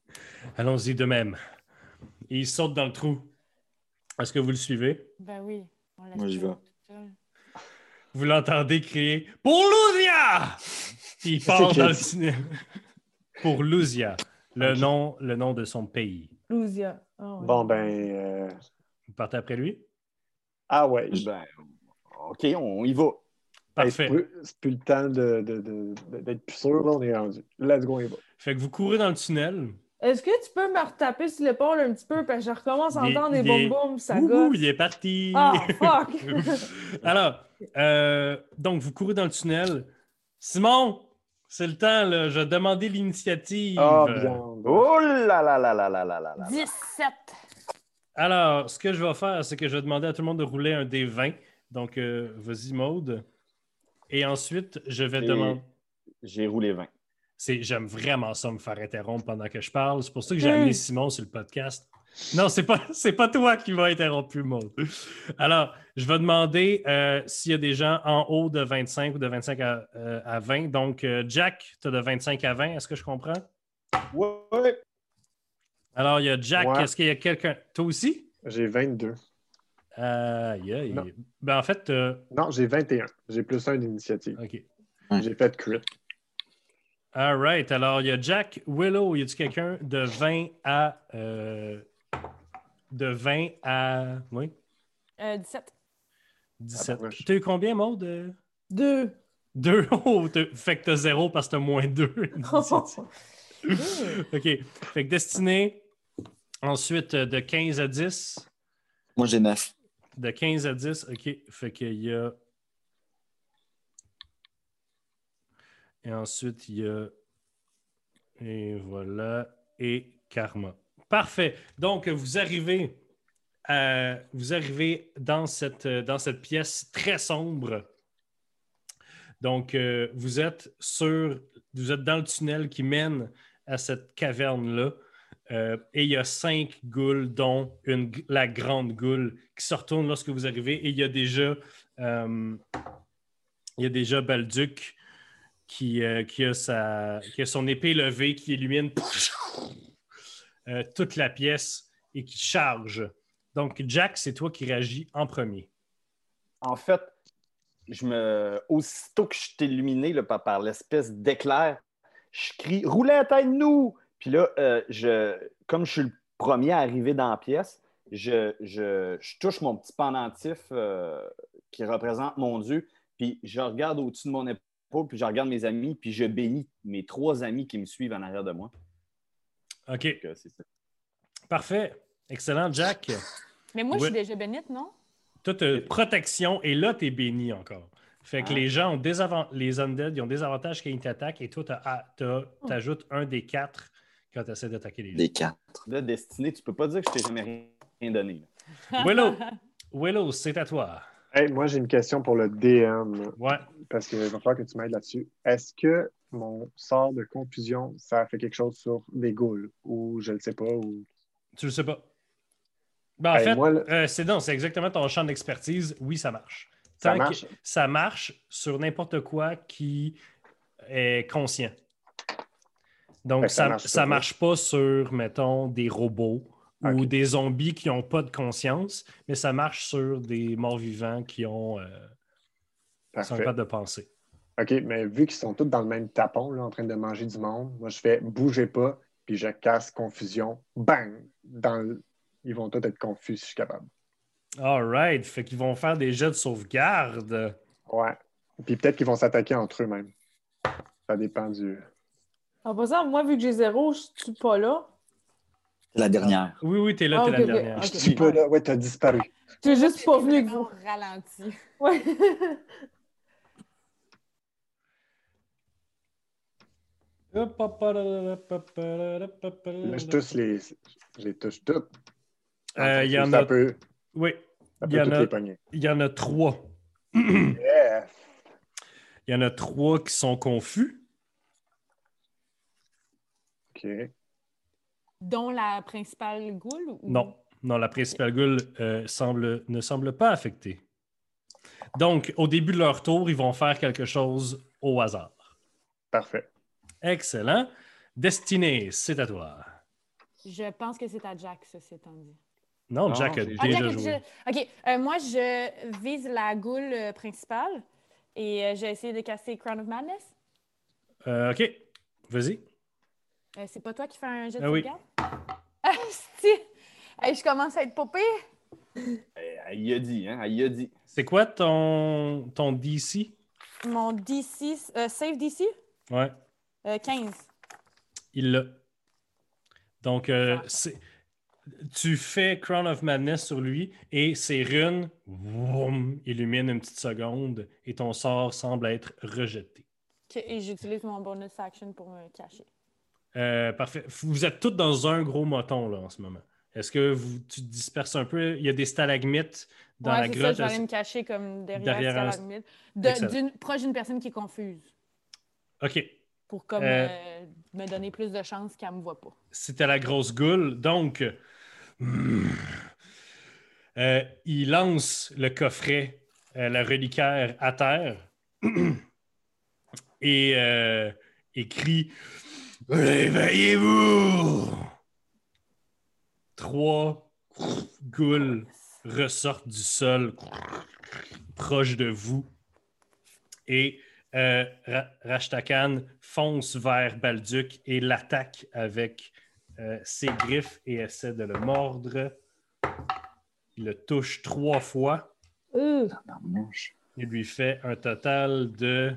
Allons-y de même. Et il saute dans le trou. Est-ce que vous le suivez? Ben oui. on Moi, j'y vais. Vous l'entendez crier Pour! Puis il part dans le tunnel. Pour Luzia, le, nom, le nom de son pays. Lousia. Ah. Bon, ben. euh, Vous partez après lui? Ah ouais. Ben, OK, on y va. Hey, c'est Parfait. plus- c'est plus le temps de- de- de- de- d'être plus sûr, là, on est rendu. Let's go, on y va. Fait que vous courez dans le tunnel. Est-ce que tu peux me retaper sur l'épaule un petit peu, parce que je recommence à entendre des boum boum, ça gosse. il est parti! Ah, fuck! Alors, euh, donc vous courez dans le tunnel. Simon, c'est le temps, là. Je demandais l'initiative. Ah, oh, bien. oh là là là là là là là. 17. Alors, ce que je vais faire, c'est que je vais demander à tout le monde de rouler un des 20. Donc, euh, vas-y, Maude. Et ensuite, je vais demander. J'ai roulé 20. J'aime vraiment ça me faire interrompre pendant que je parle. C'est pour ça que j'ai amené hum. Simon sur le podcast. Non, c'est pas, c'est pas toi qui vas interrompre, Maude. Alors, je vais demander euh, s'il y a des gens en haut de 25 ou de 25 à, euh, à 20. Donc, euh, Jack, tu as de 25 à 20. Est-ce que je comprends? Ouais. Alors, il y a Jack. Ouais. Est-ce qu'il y a quelqu'un? Toi aussi? J'ai 22. Aïe, aïe. Non. Ben, en fait, euh, Non, j'ai 21. J'ai plus un d'initiative. OK. J'ai fait crit. All right. Alors, il y a Jack Willow. Y a-tu quelqu'un de 20 à. De 20 à. Oui, Euh, 17. 17. Ah. T'as eu combien, Maud? Euh, Deux. Deux. Oh, fait que t'as zéro parce que t'as moins deux. OK. Fait que Destinée. Ensuite, de 15 à 10. Moi, j'ai neuf. De 15 à 10, OK. Fait qu'il y a. Et ensuite, il y a. Et voilà. Et Karma. Parfait. Donc, vous arrivez, à- vous arrivez dans, cette, dans cette pièce très sombre. Donc, euh, vous êtes sur. Vous êtes dans le tunnel qui mène à cette caverne-là. Euh, et il y a cinq goules, dont la grande goule qui se retourne lorsque vous arrivez. Et il y a déjà, euh, il y a déjà Balduc qui, euh, a qui a son épée levée qui illumine euh, toute la pièce et qui charge. Donc, Jack, c'est toi qui réagis en premier. En fait, je me... aussitôt que je suis illuminé là, par, l'espèce d'éclair, je crie Roulette, aide-nous! Puis là, euh, je... comme je suis le premier à arriver dans la pièce, je, je- je touche mon petit pendentif euh, qui représente mon Dieu, puis je regarde au-dessus de mon épaule, puis je regarde mes amis, puis je bénis mes trois amis qui me suivent en arrière de moi. OK, Donc, euh, ça. parfait. Excellent, Jack. Mais moi, je suis déjà bénite, non? Toi, tu as protection et là, tu es béni encore. Fait que Ah. les gens ont des avant- les undead, ils ont des avantages quand ils t'attaquent et toi, tu ajoutes un des quatre quand tu essaies d'attaquer les gens. Les quatre. Là, Destinée, tu peux pas dire que je t'ai jamais rien donné. Willow, Willow, c'est à toi. Hey, moi, j'ai une question pour le DM, Ouais. parce qu'il va falloir que tu m'aides là-dessus. Est-ce que mon sort de confusion, ça fait quelque chose sur des ghouls ou je ne sais pas? Ou... Tu le sais pas. Ben, en Hey, fait, euh, c'est non, c'est exactement ton champ d'expertise. Oui, ça marche. Ça Tant que- marche? ça marche sur n'importe quoi qui est conscient. Donc, que ça ça, marche ça pas sur, mettons, des robots ou des zombies qui n'ont pas de conscience, mais ça marche sur des morts-vivants qui ont euh, sont capables de penser. OK, mais vu qu'ils sont tous dans le même tapon, là, en train de manger du monde, moi, je fais bougez pas, puis je casse confusion. Bang! Dans le- Ils vont tous être confus si je suis capable. All right. Fait qu'ils vont faire des jets de sauvegarde. Ouais. Puis peut-être qu'ils vont s'attaquer entre eux-mêmes. Ça dépend du. En passant, moi, vu que j'ai zéro, je suis pas là. La dernière. Oui, oui, t'es là, Ah, t'es la dernière. Ok. Je suis pas là. Ouais, t'as disparu. Tu es juste pas venu que vous. ralenti. Ouais. Là, je touche les. Je les touche toutes. Euh, il y en ça a- peut, Oui, il y en a- les pogner. il y en a trois. il Yeah. y en a trois qui sont confus. OK. Dont la principale goule? Ou... Non, non, la principale goule euh, semble, ne semble pas affectée. Donc, au début de leur tour, ils vont faire quelque chose au hasard. Parfait. Excellent. Destinée, c'est à toi. Je pense que c'est à Jack, ceci étant dit. Non, Non, Jack a Ah, déjà Jack joué. OK. euh, moi, je vise la goule euh, principale et euh, j'ai essayé de casser Crown of Madness. Euh, OK, vas-y. Euh, c'est pas toi qui fais un jet de Ah oui. Ah, si! Hey, je commence à être. Eh, Elle y a dit, hein? Elle y a dit. C'est quoi ton, ton DC? Mon DC, euh, save DC, Ouais, euh, 15. il l'a. Donc, euh, tu fais Crown of Madness sur lui et ses runes vroom, illuminent une petite seconde et ton sort semble être rejeté. Et j'utilise mon bonus action pour me cacher. Euh, parfait. Vous êtes tous dans un gros moton là, en ce moment. Est-ce que vous, tu te disperses un peu? Il y a des stalagmites dans ouais, la grotte. ça, je vais aller me cacher comme derrière, derrière un- stalagmite. De- Excellent. d'une- proche d'une personne qui est confuse. OK. Pour comme Euh, euh, me donner plus de chances qu'elle me voit pas. C'était la grosse goule. Donc, euh, il lance le coffret, la reliquaire à terre et, et crie Réveillez-vous! Trois goules ressortent du sol proche de vous. Et euh, Ra- Rashtakan fonce vers Balduc et l'attaque avec euh, ses griffes et essaie de le mordre. Il le touche trois fois. Euh. Il lui fait un total de,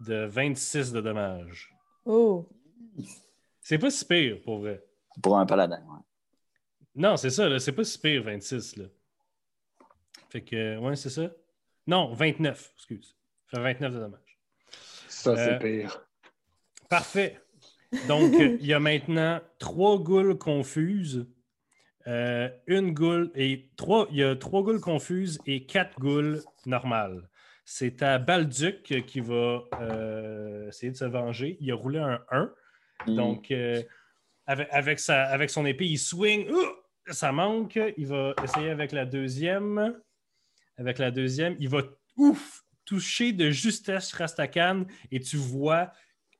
de 26 de dommages. Oh. C'est pas si pire, pour vrai. Pour un paladin, ouais. Non, c'est ça, là, c'est pas si pire, 26. Là. Fait que, ouais, c'est ça. Non, 29, excuse. Ça fait 29 de dommages. Ça, c'est Euh, pire. Parfait. Donc, euh, il y a maintenant trois goules confuses. euh, une goule et trois. Il y a trois goules confuses et quatre goules normales. C'est à Balduc qui va euh, essayer de se venger. Il a roulé un 1. Mm. Donc, euh, avec, avec, sa, avec son épée, il swing. Ouh! ça manque. Il va essayer avec la deuxième. Avec la deuxième, il va ouf, toucher de justesse Rastakan et tu vois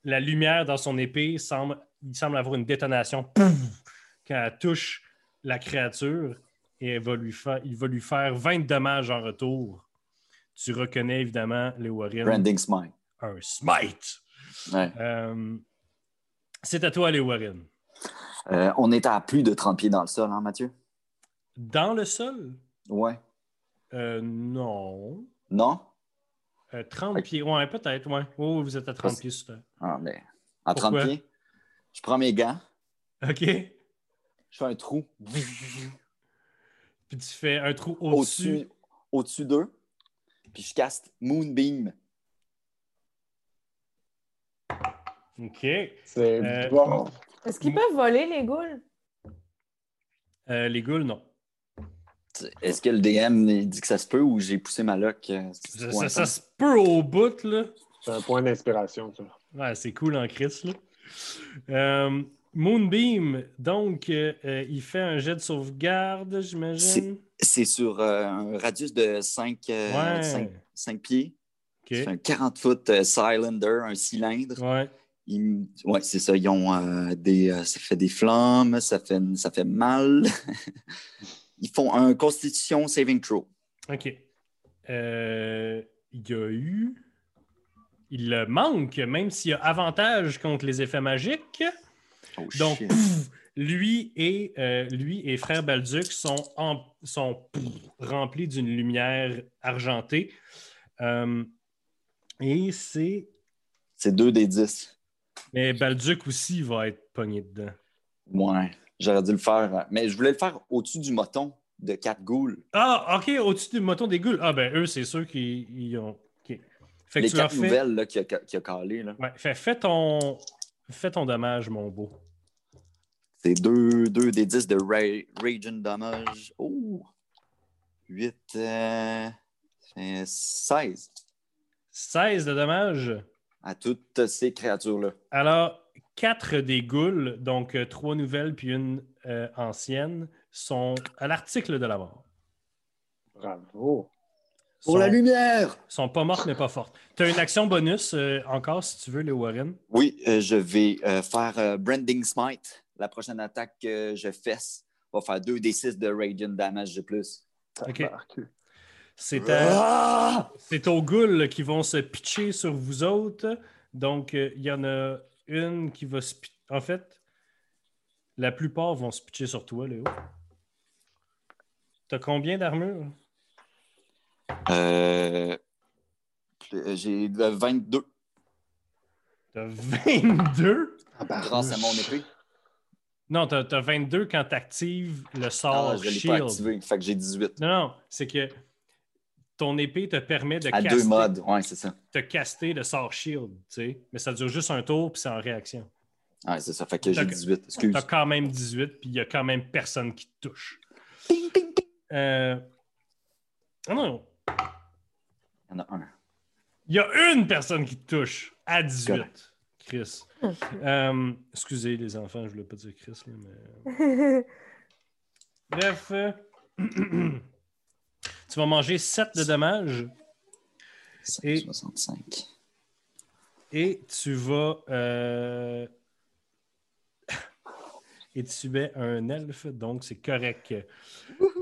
la lumière dans son épée. Semble, il semble avoir une détonation pouf, quand elle touche la créature et elle va lui faire, il va lui faire 20 dommages en retour. Tu reconnais évidemment, les Warren, Branding Smite. un smite. Ouais. Euh, c'est à toi, les Warren. Euh, on est à plus de 30 pieds dans le sol, hein, Mathieu? Dans le sol? Ouais. Euh, non. Non? Euh, 30 Ok. pieds. Ouais, peut-être, ouais. Oh, vous êtes à 30 Parce- pieds sur terre. Ah, mais à 30 Pourquoi? pieds, je prends mes gants, OK. je fais un trou Puis tu fais un trou au-dessus. au-dessus d'eux, puis je caste Moonbeam. OK. C'est Euh, bon. Est-ce qu'ils peuvent voler les goules? Euh, les ghouls, non. Est-ce que le DM il dit que ça se peut ou j'ai poussé ma lock? euh, Ça, quoi, ça- ça se peut au bout, là. C'est un point d'inspiration, ça. Ouais, c'est cool en Chris, là. Euh, Moonbeam, donc, euh, il fait un jet de sauvegarde, j'imagine. C'est sur euh, un radius de 5, Ouais. pieds. OK. C'est un 40 foot euh, cylinder, un cylindre. Ouais. Ouais, c'est ça. Ils ont euh, des. euh, ça fait des flammes, ça fait, ça fait mal. Ils font un Constitution Saving Throw. OK. Euh, il y a eu. Il le manque, même s'il y a avantage contre les effets magiques. Oh, Donc, lui et, euh, lui et frère Balduc sont, en- sont remplis d'une lumière argentée. Euh, et c'est. C'est 2 des 10. Mais Balduc aussi va être pogné dedans. Ouais. J'aurais dû le faire. euh, Mais je voulais le faire au-dessus du moton de 4 ghouls. Ah, OK, au-dessus du moton des goules. Ah, ben eux, c'est sûr qu'ils ils ont. OK. Fait que Les tu leur 4 fais. nouvelles là, qui, a, qui a calé. Là. Ouais, fais, fais ton. Fais ton dommage, mon beau. C'est 2 des 10 de Ra- Raging Damage. Oh! 8. Euh... fait 16 16 de dommage. à toutes ces créatures-là. Alors, quatre des goules, donc euh, trois nouvelles puis une euh, ancienne, sont à l'article de la mort. Bravo. Pour la lumière! sont pas mortes, mais pas fortes. Tu as une action bonus euh, encore, si tu veux, les Warren? Oui, euh, je vais euh, faire euh, Branding Smite. La prochaine attaque que je fesse va faire 2 des 6 de Radiant Damage de plus. Ok. C'est Ah! c'est aux goules qui vont se pitcher sur vous autres. Donc, euh, il y en a une qui va se En fait, la plupart vont se pitcher sur toi, Léo. T'as combien d'armure? Euh, J'ai euh, 22 T'as 22? Tabarnak. grâce à mon épée. Non, t'as as 22 quand t'actives le sort Ah, je ne l'ai pas Shield. activé, fait que j'ai 18. Non, non, c'est que ton épée te permet de À caster, deux modes, ouais, c'est ça. te caster le sort Shield, tu sais. Mais ça dure juste un tour, puis c'est en réaction. Ouais, c'est ça, fait que j'ai D'accord. 18. Excuse. T'as quand même 18, puis il y a quand même personne qui te touche. Ping, ping, ping. Euh... Ah non, Il y en a un. il y a une personne qui te touche à 18. Correct. Chris. Euh, excusez les enfants, je voulais pas dire Chris, là, mais... Bref, euh, tu vas manger 7 de dommages Et- 65. et tu vas. euh, et tu mets un elfe, donc c'est correct.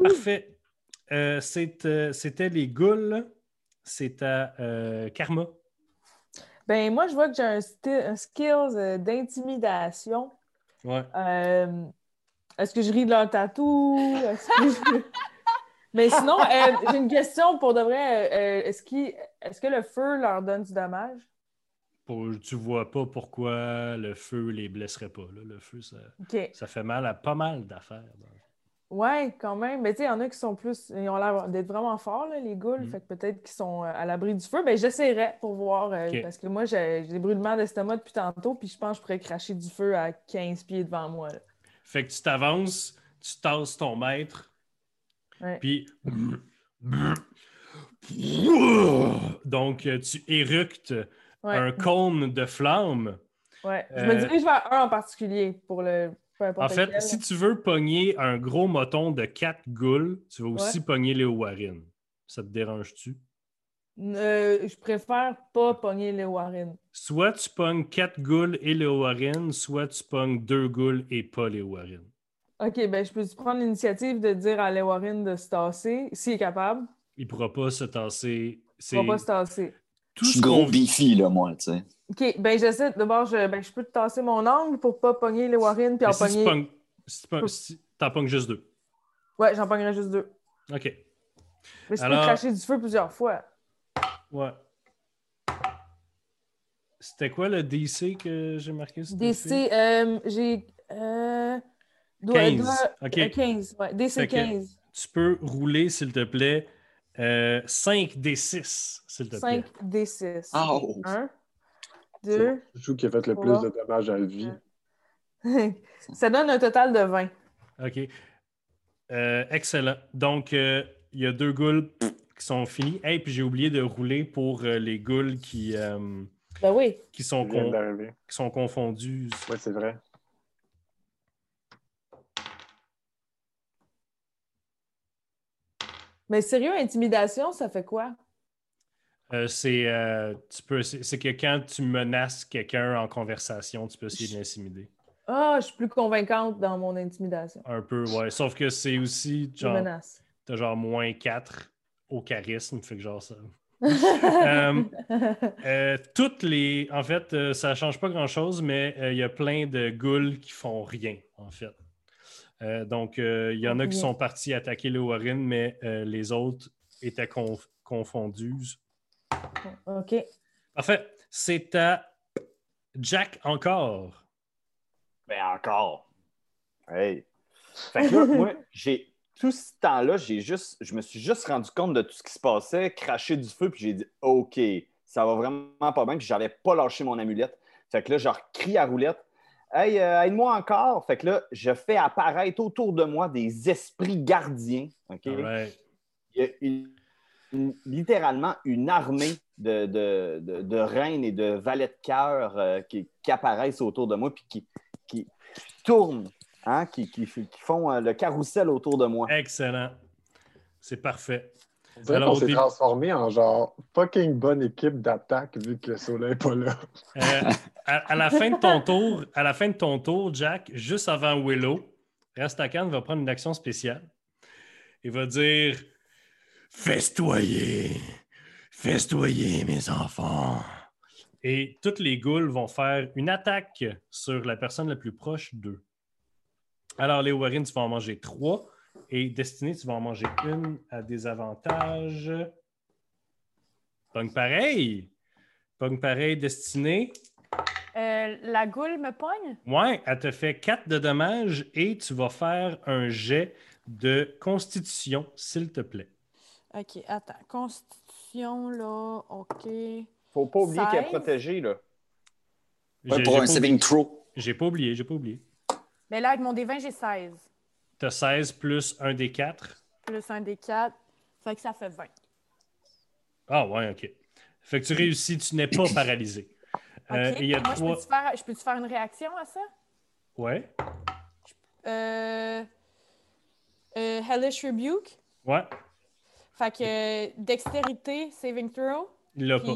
Parfait. Euh, c'est, euh, C'était les ghouls. C'est à euh, Karma. Ben, moi, je vois que j'ai un, un skills euh, d'intimidation. Ouais. Euh, Est-ce que je ris de leur tatou? Est-ce que je- Mais sinon, euh, j'ai une question pour de vrai. euh, Est-ce est-ce que le feu leur donne du dommage? Pour, tu vois pas pourquoi le feu les blesserait pas. là. Le feu, ça, ça fait mal à pas mal d'affaires. Ouais, quand même. Mais tu sais, il y en a qui sont plus. Ils ont l'air d'être vraiment forts, là, les ghouls. Mhm. Fait que peut-être qu'ils sont euh, à l'abri du feu. Ben, j'essaierai pour voir. euh. Parce que moi, j'ai j'ai des brûlements d'estomac depuis tantôt. Puis je pense que je pourrais cracher du feu à 15 pieds devant moi. là. Fait que tu t'avances, tu tasses ton maître, Ouais. puis. Donc, euh, tu éructes Ouais. un cône de flamme. ouais. Je euh, me dirige vers un en particulier pour le. En fait, lequel. si tu veux pogner un gros moton de quatre ghouls, tu vas aussi pogner Léo Warren. Ça te dérange-tu? Euh, je préfère pas pogner les Warren. Soit tu pognes quatre ghouls et Léo Warren, soit tu pognes deux ghouls et pas Léo Warren. Ok, ben je peux prendre l'initiative de dire à les Warren de se tasser, s'il est capable? Il pourra pas se tasser. Il C'est va pas se tasser. tout Je suis gros beefy, là, moi, tu sais. Ok, ben j'essaie. D'abord, je, ben, je peux te tasser mon angle pour pas pogner les Warren puis en si tu pogner. pognes- si tu si t'en pognes juste deux. Ouais, j'en pognerai juste deux. OK. Mais je Alors- peux cracher du feu plusieurs fois. Ouais. C'était quoi le DC que j'ai marqué? DC, euh, j'ai. Euh, 15. doit- OK. euh, 15. Ouais, DC Fait que- 15. Tu peux rouler, s'il te plaît, euh, 5 D6, s'il te plaît. 5 D6. Oh! 1, C'est 2. le joue qui a fait le plus de dommages à la vie. Ça donne un total de 20. OK. Euh, excellent. Donc, euh, il y a deux ghouls qui sont finis. Et puis j'ai oublié de rouler pour euh, les ghouls qui, euh, Ben oui. qui, sont con- qui sont confondus. Oui, c'est vrai. Mais sérieux, intimidation, ça fait quoi? Euh, c'est euh, c'est que quand tu menaces quelqu'un en conversation, tu peux essayer de l'intimider. Ah, je suis plus convaincante dans mon intimidation. Un peu, ouais. Sauf que c'est aussi genre, menace. t'as genre moins 4 au charisme, fait que genre ça. Euh, euh, toutes les. En fait, euh, ça change pas grand-chose, mais euh, il y a plein de ghouls qui font rien, en fait. Euh, donc, euh, il y en a qui sont partis attaquer le Warren, mais euh, les autres étaient conf- confondus. OK. Parfait. C'est à Jack encore. Ben encore. Hey. Fait que là, moi, j'ai. Tout ce temps-là, j'ai juste. Je me suis juste rendu compte de tout ce qui se passait, craché du feu, puis j'ai dit OK, ça va vraiment pas bien, puis j'avais pas lâché mon amulette. Fait que là, je crie à roulette. Hey, euh, aide-moi encore. Fait que là, je fais apparaître autour de moi des esprits gardiens. OK? Il y a une- une- littéralement une armée de, de, de- de reines et de valets de cœur euh, qui, qui apparaissent autour de moi puis qui, qui, qui tournent, hein, qui, qui, qui font euh, le carrousel autour de moi. Excellent. C'est parfait. On Alors, au s'est début- transformé en genre fucking bonne équipe d'attaque vu que le soleil n'est pas là. Euh, à, à la fin de ton tour, à la fin de ton tour, Jack, juste avant Willow, Rastakan va prendre une action spéciale. Il va dire Festoyer, festoyer, mes enfants. Et toutes les ghouls vont faire une attaque sur la personne la plus proche d'eux. Alors, les Warren, tu vas en manger trois. Et Destiny, tu vas en manger une à des avantages. Pogne pareil. Pogne pareil, Destinée. Euh, la goule me pogne? Ouais, elle te fait 4 de dommages et tu vas faire un jet de constitution, s'il te plaît. OK, attends. Constitution, là, OK. Faut pas oublier qu'elle est 16. protégée, là. Ouais, pour un pas saving throw. J'ai pas oublié, j'ai pas oublié. Mais là, avec mon D20, j'ai 16. Tu as 16 plus un des 4. Plus un D4. Fait que ça fait 20. Ah ouais, OK. Fait que tu réussis, tu n'es pas paralysé. Euh, OK. et il y a Moi, je trois. peux-tu faire, je peux-tu faire une réaction à ça? Ouais, Euh... euh, Hellish Rebuke? ouais. Fait que euh, dextérité, saving throw. Il l'a pas.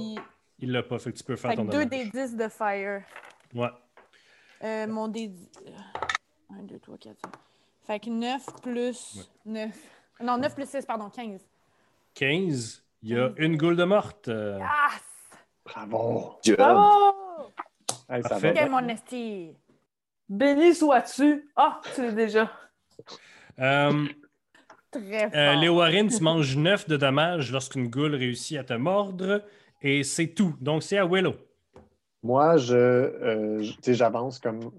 Il l'a pas. Fait que tu peux faire fait ton 2 dommage. des 10 de fire. Ouais. Euh, mon dé... 1, 2, 3, 4, 5. Fait que 9 plus 9. Non, 9 plus 6, pardon, 15. 15. Il y a une goule de morte. euh, Ah! Bravo! Job. Bravo! Hey, ça Parfait. va Quel bien. mon esti! Béni sois-tu! Ah, tu l'es déjà. euh, Très fort. Euh, Léo Warren, tu manges 9 de dommages lorsqu'une goule réussit à te mordre. Et c'est tout. Donc, c'est à Willow. Moi, je, euh, j'avance comme.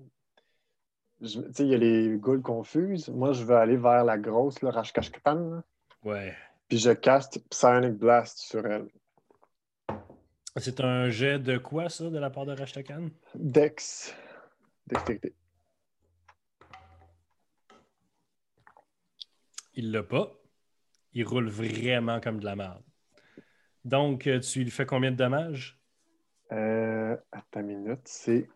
Je- tu sais, il y a les ghouls confuses. Moi, je veux aller vers la grosse, le Rashkashkatan. Ouais. puis je caste Psionic Blast sur elle. C'est un jet de quoi, ça, de la part de Rashtakan? Dex. Dextérité. Il l'a pas. Il roule vraiment comme de la merde. Donc, euh, tu lui fais combien de dommages? Euh, attends une minute, c'est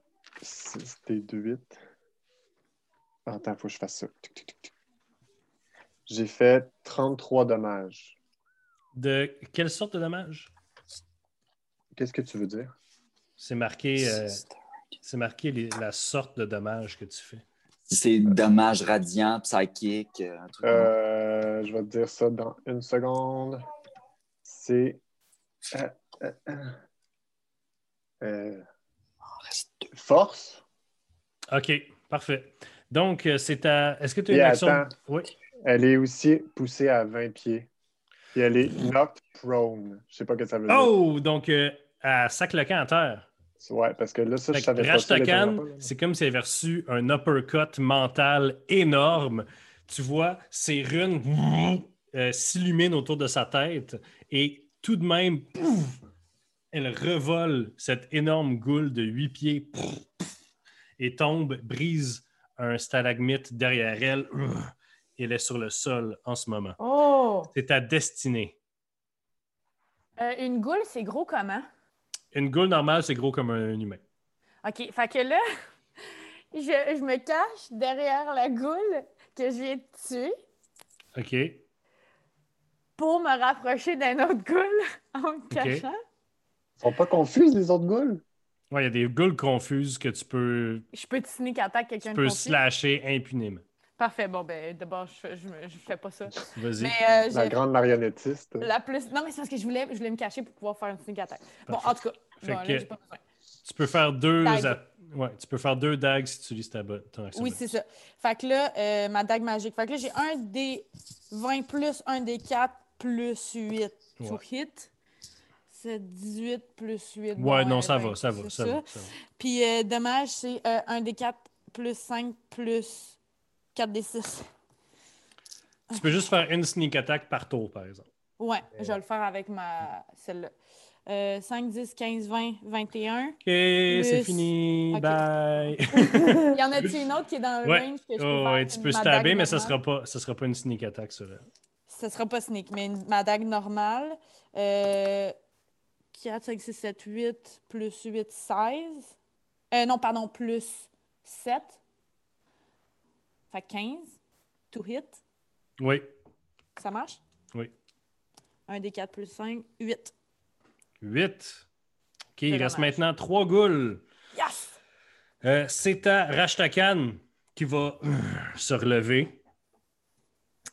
6 des 2 8. Attends, il faut que je fasse ça. J'ai fait 33 dommages. De quelle sorte de dommages? Qu'est-ce que tu veux dire? C'est marqué, euh, c'est marqué les- la sorte de dommages que tu fais. C'est dommage radiant, psychique, euh, un truc. Euh, je vais te dire ça dans une seconde. C'est. euh, euh, euh, euh, deux. force? OK, parfait. Donc, euh, c'est ta. Est-ce que tu as Et une action? Oui. Elle est aussi poussée à 20 pieds. Puis elle est knocked prone. Je sais pas ce que ça veut dire. Oh! Donc, euh, elle sac le camp à terre. Ouais, parce que là, ça, je Fait que savais Rashtakan, c'est comme si elle avait reçu un uppercut mental énorme. Tu vois ses runes euh, s'illuminent autour de sa tête et tout de même, pouf, elle revole cette énorme goule de huit pieds pouf, pouf, et tombe, brise un stalagmite derrière elle. Elle est sur le sol en ce moment. Oh! C'est ta destinée. Euh, une goule, c'est gros comment? Une goule normale, c'est gros comme un humain. OK, fait que là, je, je me cache derrière la goule que je viens de tuer OK? pour me rapprocher d'un autre goule en me cachant. Ils sont pas confuses, les autres ghouls? Ouais, il y a des goules confuses que tu peux, Je peux te sneak attack quelqu'un tu peux confus? slasher impunément. Parfait, bon, ben d'abord, je, fais- je, fais pas ça. Vas-y. Euh, La grande marionnettiste. la plus. Non, mais c'est parce que je voulais, je voulais me cacher pour pouvoir faire une sneak attack. Bon, en tout cas, bon, là, que- j'ai pas besoin. Tu peux faire deux. Dague. Ouais, tu peux faire deux dagues si tu utilises ta ton action Oui, c'est ça. Fait que là, euh, ma dague magique. Fait que là, j'ai un des 20 plus un des 4 plus 8 to Ouais. hit. C'est 18 plus 8. Ouais, bon, non, euh, ça 20, va, ça va, c'est ça va. ça va. Puis euh, dommage, c'est euh, un des 4 plus 5 plus 4 des 6. Tu peux juste faire une sneak attack par tour, par exemple. Ouais, je vais le faire avec ma celle-là. Euh, 5, 10, 15, 20, 21. OK, c'est fini. Bye. Il y en a-tu une autre qui est dans le Ouais. range que je peux Oh, faire? ouais, tu peux stabber, mais ça normale? sera pas, ça sera pas une sneak attack, ça. Là. Ce sera pas sneak, mais une- ma dague normale. Euh, 4, 5, 6, 7, 8, plus 8, 16. Euh, non, pardon, plus 7. Fait que 15. To hit. Oui, Ça marche? oui. 1 des 4 plus 5, 8. 8. OK, il reste dommage. maintenant trois goules. Yes! Euh, c'est à Rashtakan qui va euh, se relever.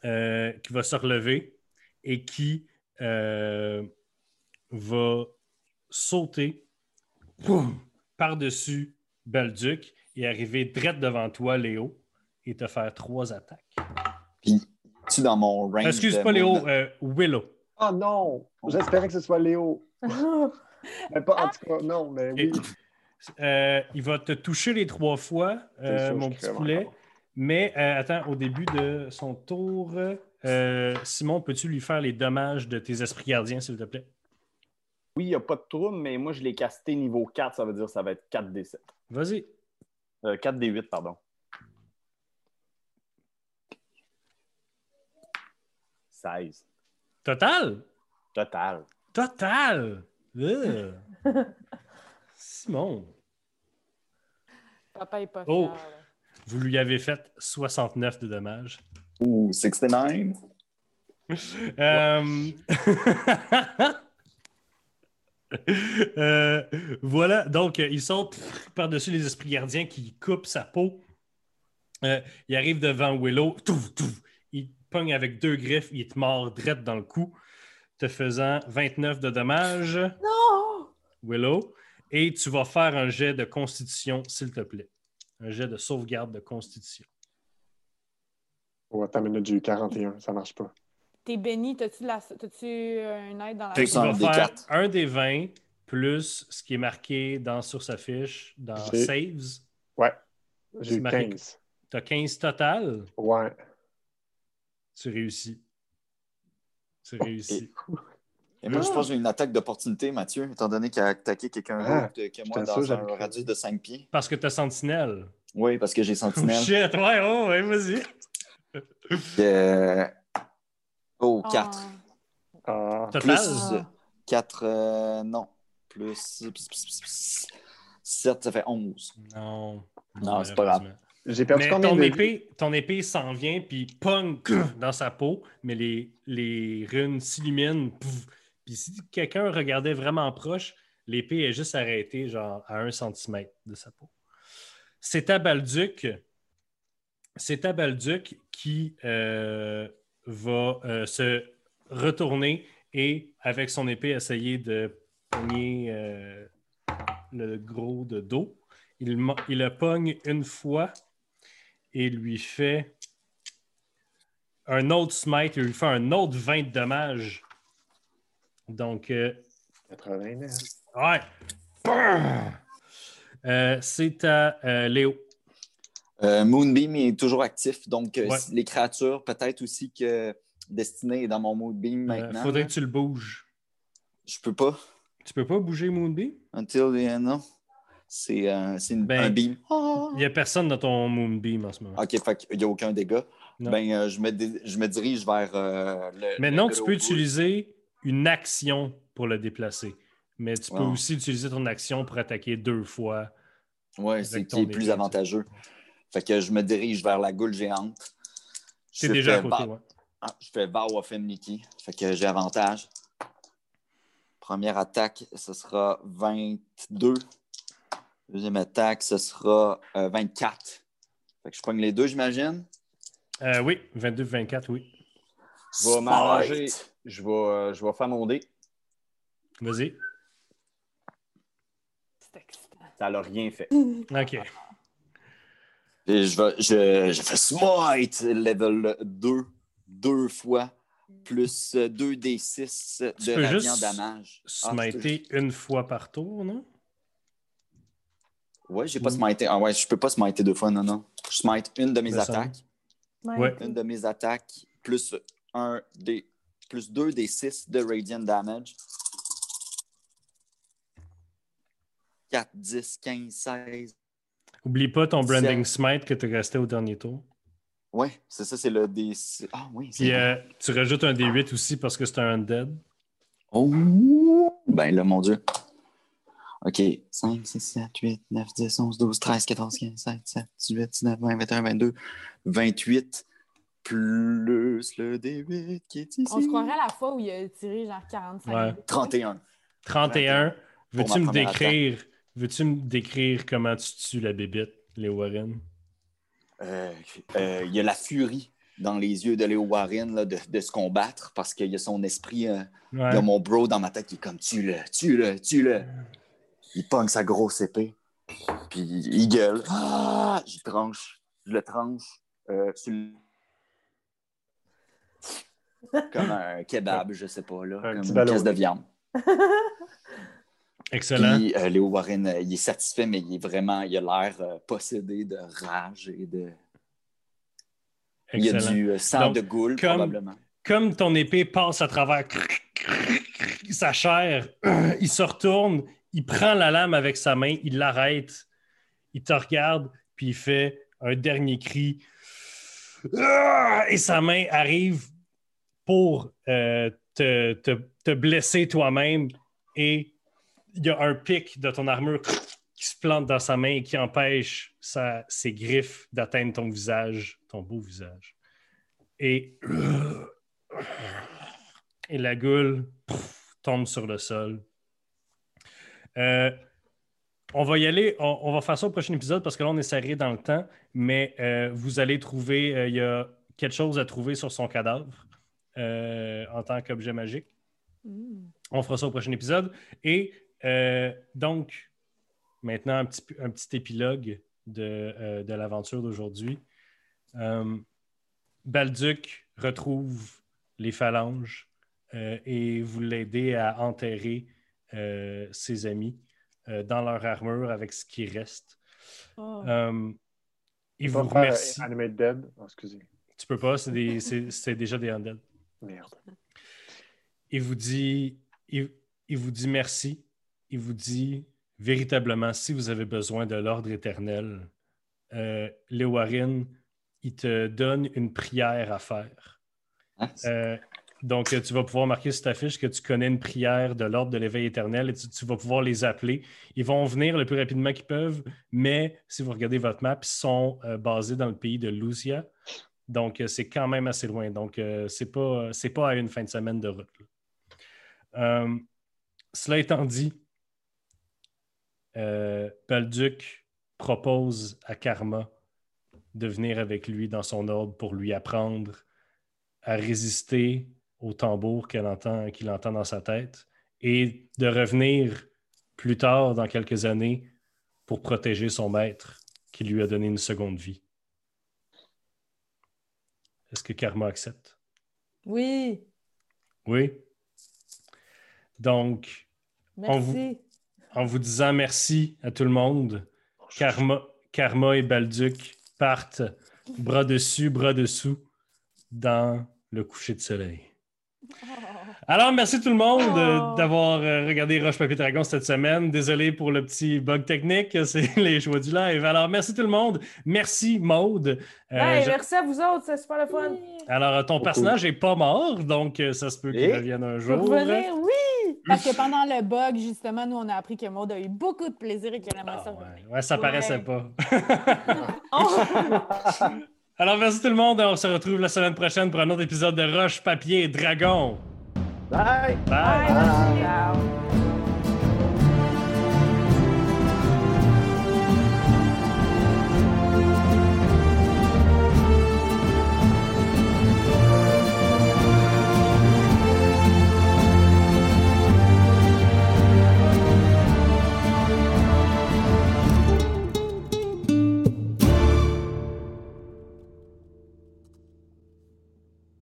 Euh, qui va se relever et qui va sauter par-dessus Balduc et arriver direct devant toi, Léo, et te faire trois attaques. Tu dans mon range. Excuse pas Léo, euh, Willow. Oh non! J'espérais que ce soit Léo. Mais pas, en tout cas, non, mais oui. Euh, il va te toucher les trois fois, euh, sûr, mon petit poulet. Mais euh, attends, au début de son tour, euh, Simon, peux-tu lui faire les dommages de tes esprits gardiens, s'il te plaît? Oui, il n'y a pas de trouble, mais moi, je l'ai casté niveau 4, ça veut dire que ça va être 4 des 7. Vas-y. Euh, 4 des 8, pardon. 16. Total? Total. Total! Euh. Simon, Papa est pas Oh. fier. vous lui avez fait 69 de dommages. Ouh, 69. Euh, euh, voilà, donc euh, il saute par-dessus les esprits gardiens qui coupent sa peau. Euh, il arrive devant Willow. Touf, touf. il pogne avec deux griffes, il te mord direct dans le cou, te faisant 29 de dommages, Non! Willow. Et tu vas faire un jet de constitution, s'il te plaît. Un jet de sauvegarde de constitution. Oh, attends une minute, j'ai eu 41, ça marche pas. T'es béni, t'as-tu la... t'as-tu, euh, une aide dans la tu un vas des faire quatre. un des 20 plus ce qui est marqué dans, sur sa fiche dans J'ai- Saves. Ouais, j'ai eu marqué- 15. Tu as 15 total? Ouais. Tu réussis. Tu réussis. Et moi, je pense que j'ai une attaque d'opportunité, Mathieu, étant donné qu'il a attaqué quelqu'un Ah, d'autre que moi dans sûr, un radius de 5 pieds. Parce que tu as sentinelle. Oui, parce que j'ai Oh sentinelle. shit, ouais, oh, ouais, vas-y. Euh, Oh, 4. Ah, Total? Plus 4, non. Plus 7, ça fait 11. Non. Non, c'est pas grave. J'ai perdu Mais combien ton de épée, ton épée s'en vient, puis pong dans sa peau, mais les, les runes s'illuminent. Puis si quelqu'un regardait vraiment proche, l'épée est juste arrêtée, genre à un centimètre de sa peau. C'est à Balduc. C'est à Balduc qui euh, va euh, se retourner et, avec son épée, essayer de pogner euh, le gros de dos. Il, le pogne une fois et lui fait un autre smite. Il lui fait un autre 20 de dommages. Donc, euh, 89. ouais. Euh, c'est à euh, Léo. Euh, Moonbeam est toujours actif, donc euh, Ouais. les créatures, peut-être aussi que Destiny est dans mon Moonbeam Euh, maintenant. faudrait que tu le bouges. Je peux pas. Tu peux pas bouger Moonbeam? Until the end, non. C'est euh, Ben, un beam. Il n'y a personne dans ton Moonbeam en ce moment. Ok, fait qu'il n'y a aucun dégât. Ben, je, me je me dirige vers le. Maintenant, le tu peux bout. utiliser une action pour le déplacer. Mais tu peux aussi utiliser ton action pour attaquer deux fois. Avec c'est qui est plus avantageux. Fait que je me dirige vers la goule géante. C'est Je déjà à fais côté, ouais. Ah, je fais Vow of Enmity. Fait que j'ai avantage. Première attaque, ce sera 22. Deuxième attaque, ce sera euh, 24. Fait que je pogne les deux, j'imagine. Euh, oui, 22-24, oui. Je vais m'arranger. Je vais, euh, je vais faire mon dé. Vas-y. Ça n'a rien fait. OK. Et je, vais, je, je fais Smite level 2 deux fois, plus 2d6 de Tu peux radiant damage. Ah, Smiter une fois par tour, non? Ouais, j'ai pas Mm. smité. Ah ouais, je peux pas smiter deux fois, non, non. Je smite une de mes Me semble. attaques. Ouais. Une de mes attaques, plus un des plus 2 des 6 de Radiant Damage. 4, 10, 15, 16. Oublie pas ton Branding Smite que tu resté au dernier tour. Ouais, c'est ça, c'est le D. Ah oui, c'est Puis euh, tu rajoutes un D8 aussi parce que c'est un Undead. Oh! Ben là, mon Dieu. OK. 5, 6, 7, 8, 9, 10, 11, 12, 13, 14, 15, 16, 17, 18, 19, 20, 21, 22, 28, plus le D8 qui est ici. On se croirait à la fois où il a tiré genre 45 Ouais. 31. 31. Pour Veux-tu me décrire veux-tu me décrire comment tu tues la bébite, les Warren? Euh, euh, il y a la furie dans les yeux de Léo Warren là, de, de se combattre parce qu'il y a son esprit. euh, Il y Ouais. a mon bro dans ma tête qui est comme tue-le, tue-le, tue-le. Il pogne sa grosse épée. Puis il gueule. Ah! Je tranche. Je le tranche. euh, sur le- Comme un kebab, je sais pas, là. Un comme une ballon. pièce de viande. Excellent. Puis euh, Léo Warren, euh, il est satisfait, mais il est vraiment, il a l'air euh, possédé de rage et de. Il y a du sang Donc, de goule, comme- probablement. Comme ton épée passe à travers sa chair, il se retourne, il prend la lame avec sa main, il l'arrête, il te regarde, puis il fait un dernier cri. Ah! Et sa main arrive pour te, te- te blesser toi-même et il y a un pic de ton armure qui se plante dans sa main et qui empêche sa- ses griffes d'atteindre ton visage, ton beau visage. Et, et la goule tombe sur le sol. Euh, on va y aller, on, on va faire ça au prochain épisode parce que là, on est serré dans le temps, mais euh, vous allez trouver, euh, il y a quelque chose à trouver sur son cadavre en tant qu'objet magique. Mm. On fera ça au prochain épisode. Et euh, donc, maintenant, un petit, un petit épilogue de, euh, de l'aventure d'aujourd'hui. Euh, Balduc retrouve les phalanges euh, et vous l'aidez à enterrer euh, ses amis euh, dans leur armure avec ce qui reste. Oh. Euh, il Pas vous faire remercie. Animate Dead? Oh, excusez. Tu peux pas, c'est déjà des undead. Merde. Il vous dit, il, il vous dit merci. Il vous dit véritablement, si vous avez besoin de l'ordre éternel, euh, Léowarine, il te donne une prière à faire. Hein? Euh, donc, tu vas pouvoir marquer sur ta fiche que tu connais une prière de l'ordre de l'éveil éternel et tu, tu vas pouvoir les appeler. Ils vont venir le plus rapidement qu'ils peuvent, mais si vous regardez votre map, ils sont euh, basés dans le pays de Lucia. Donc, euh, c'est quand même assez loin. Donc, c'est pas, pas à une fin de semaine de route. cela étant dit, euh, Balduc propose à Karma de venir avec lui dans son ordre pour lui apprendre à résister au tambour qu'elle entend, qu'il entend dans sa tête et de revenir plus tard, dans quelques années, pour protéger son maître qui lui a donné une seconde vie. Est-ce que Karma accepte? Oui, Oui. Donc, On vous- merci. En vous disant merci à tout le monde, Karma, Karma et Balduc partent bras dessus, bras dessous dans le coucher de soleil. Alors, merci tout le monde euh, Oh. d'avoir euh, regardé Roche Papier Dragon cette semaine. Désolé pour le petit bug technique, c'est les choix du live. Alors, merci tout le monde. Merci Maude. Euh, Hey, je- Merci à vous autres, c'est super le fun. Alors, ton personnage n'est pas mort, donc ça se peut qu'il revienne un jour. revenir, oui! Parce que pendant le bug, justement, nous, on a appris que Maud a eu beaucoup de plaisir et qu'elle aimait Ah ça. ouais. Ouais, ça Ouais. paraissait pas. Oh! Alors, merci tout le monde. On se retrouve la semaine prochaine pour un autre épisode de Roche, Papier et Dragon. Bye! Bye!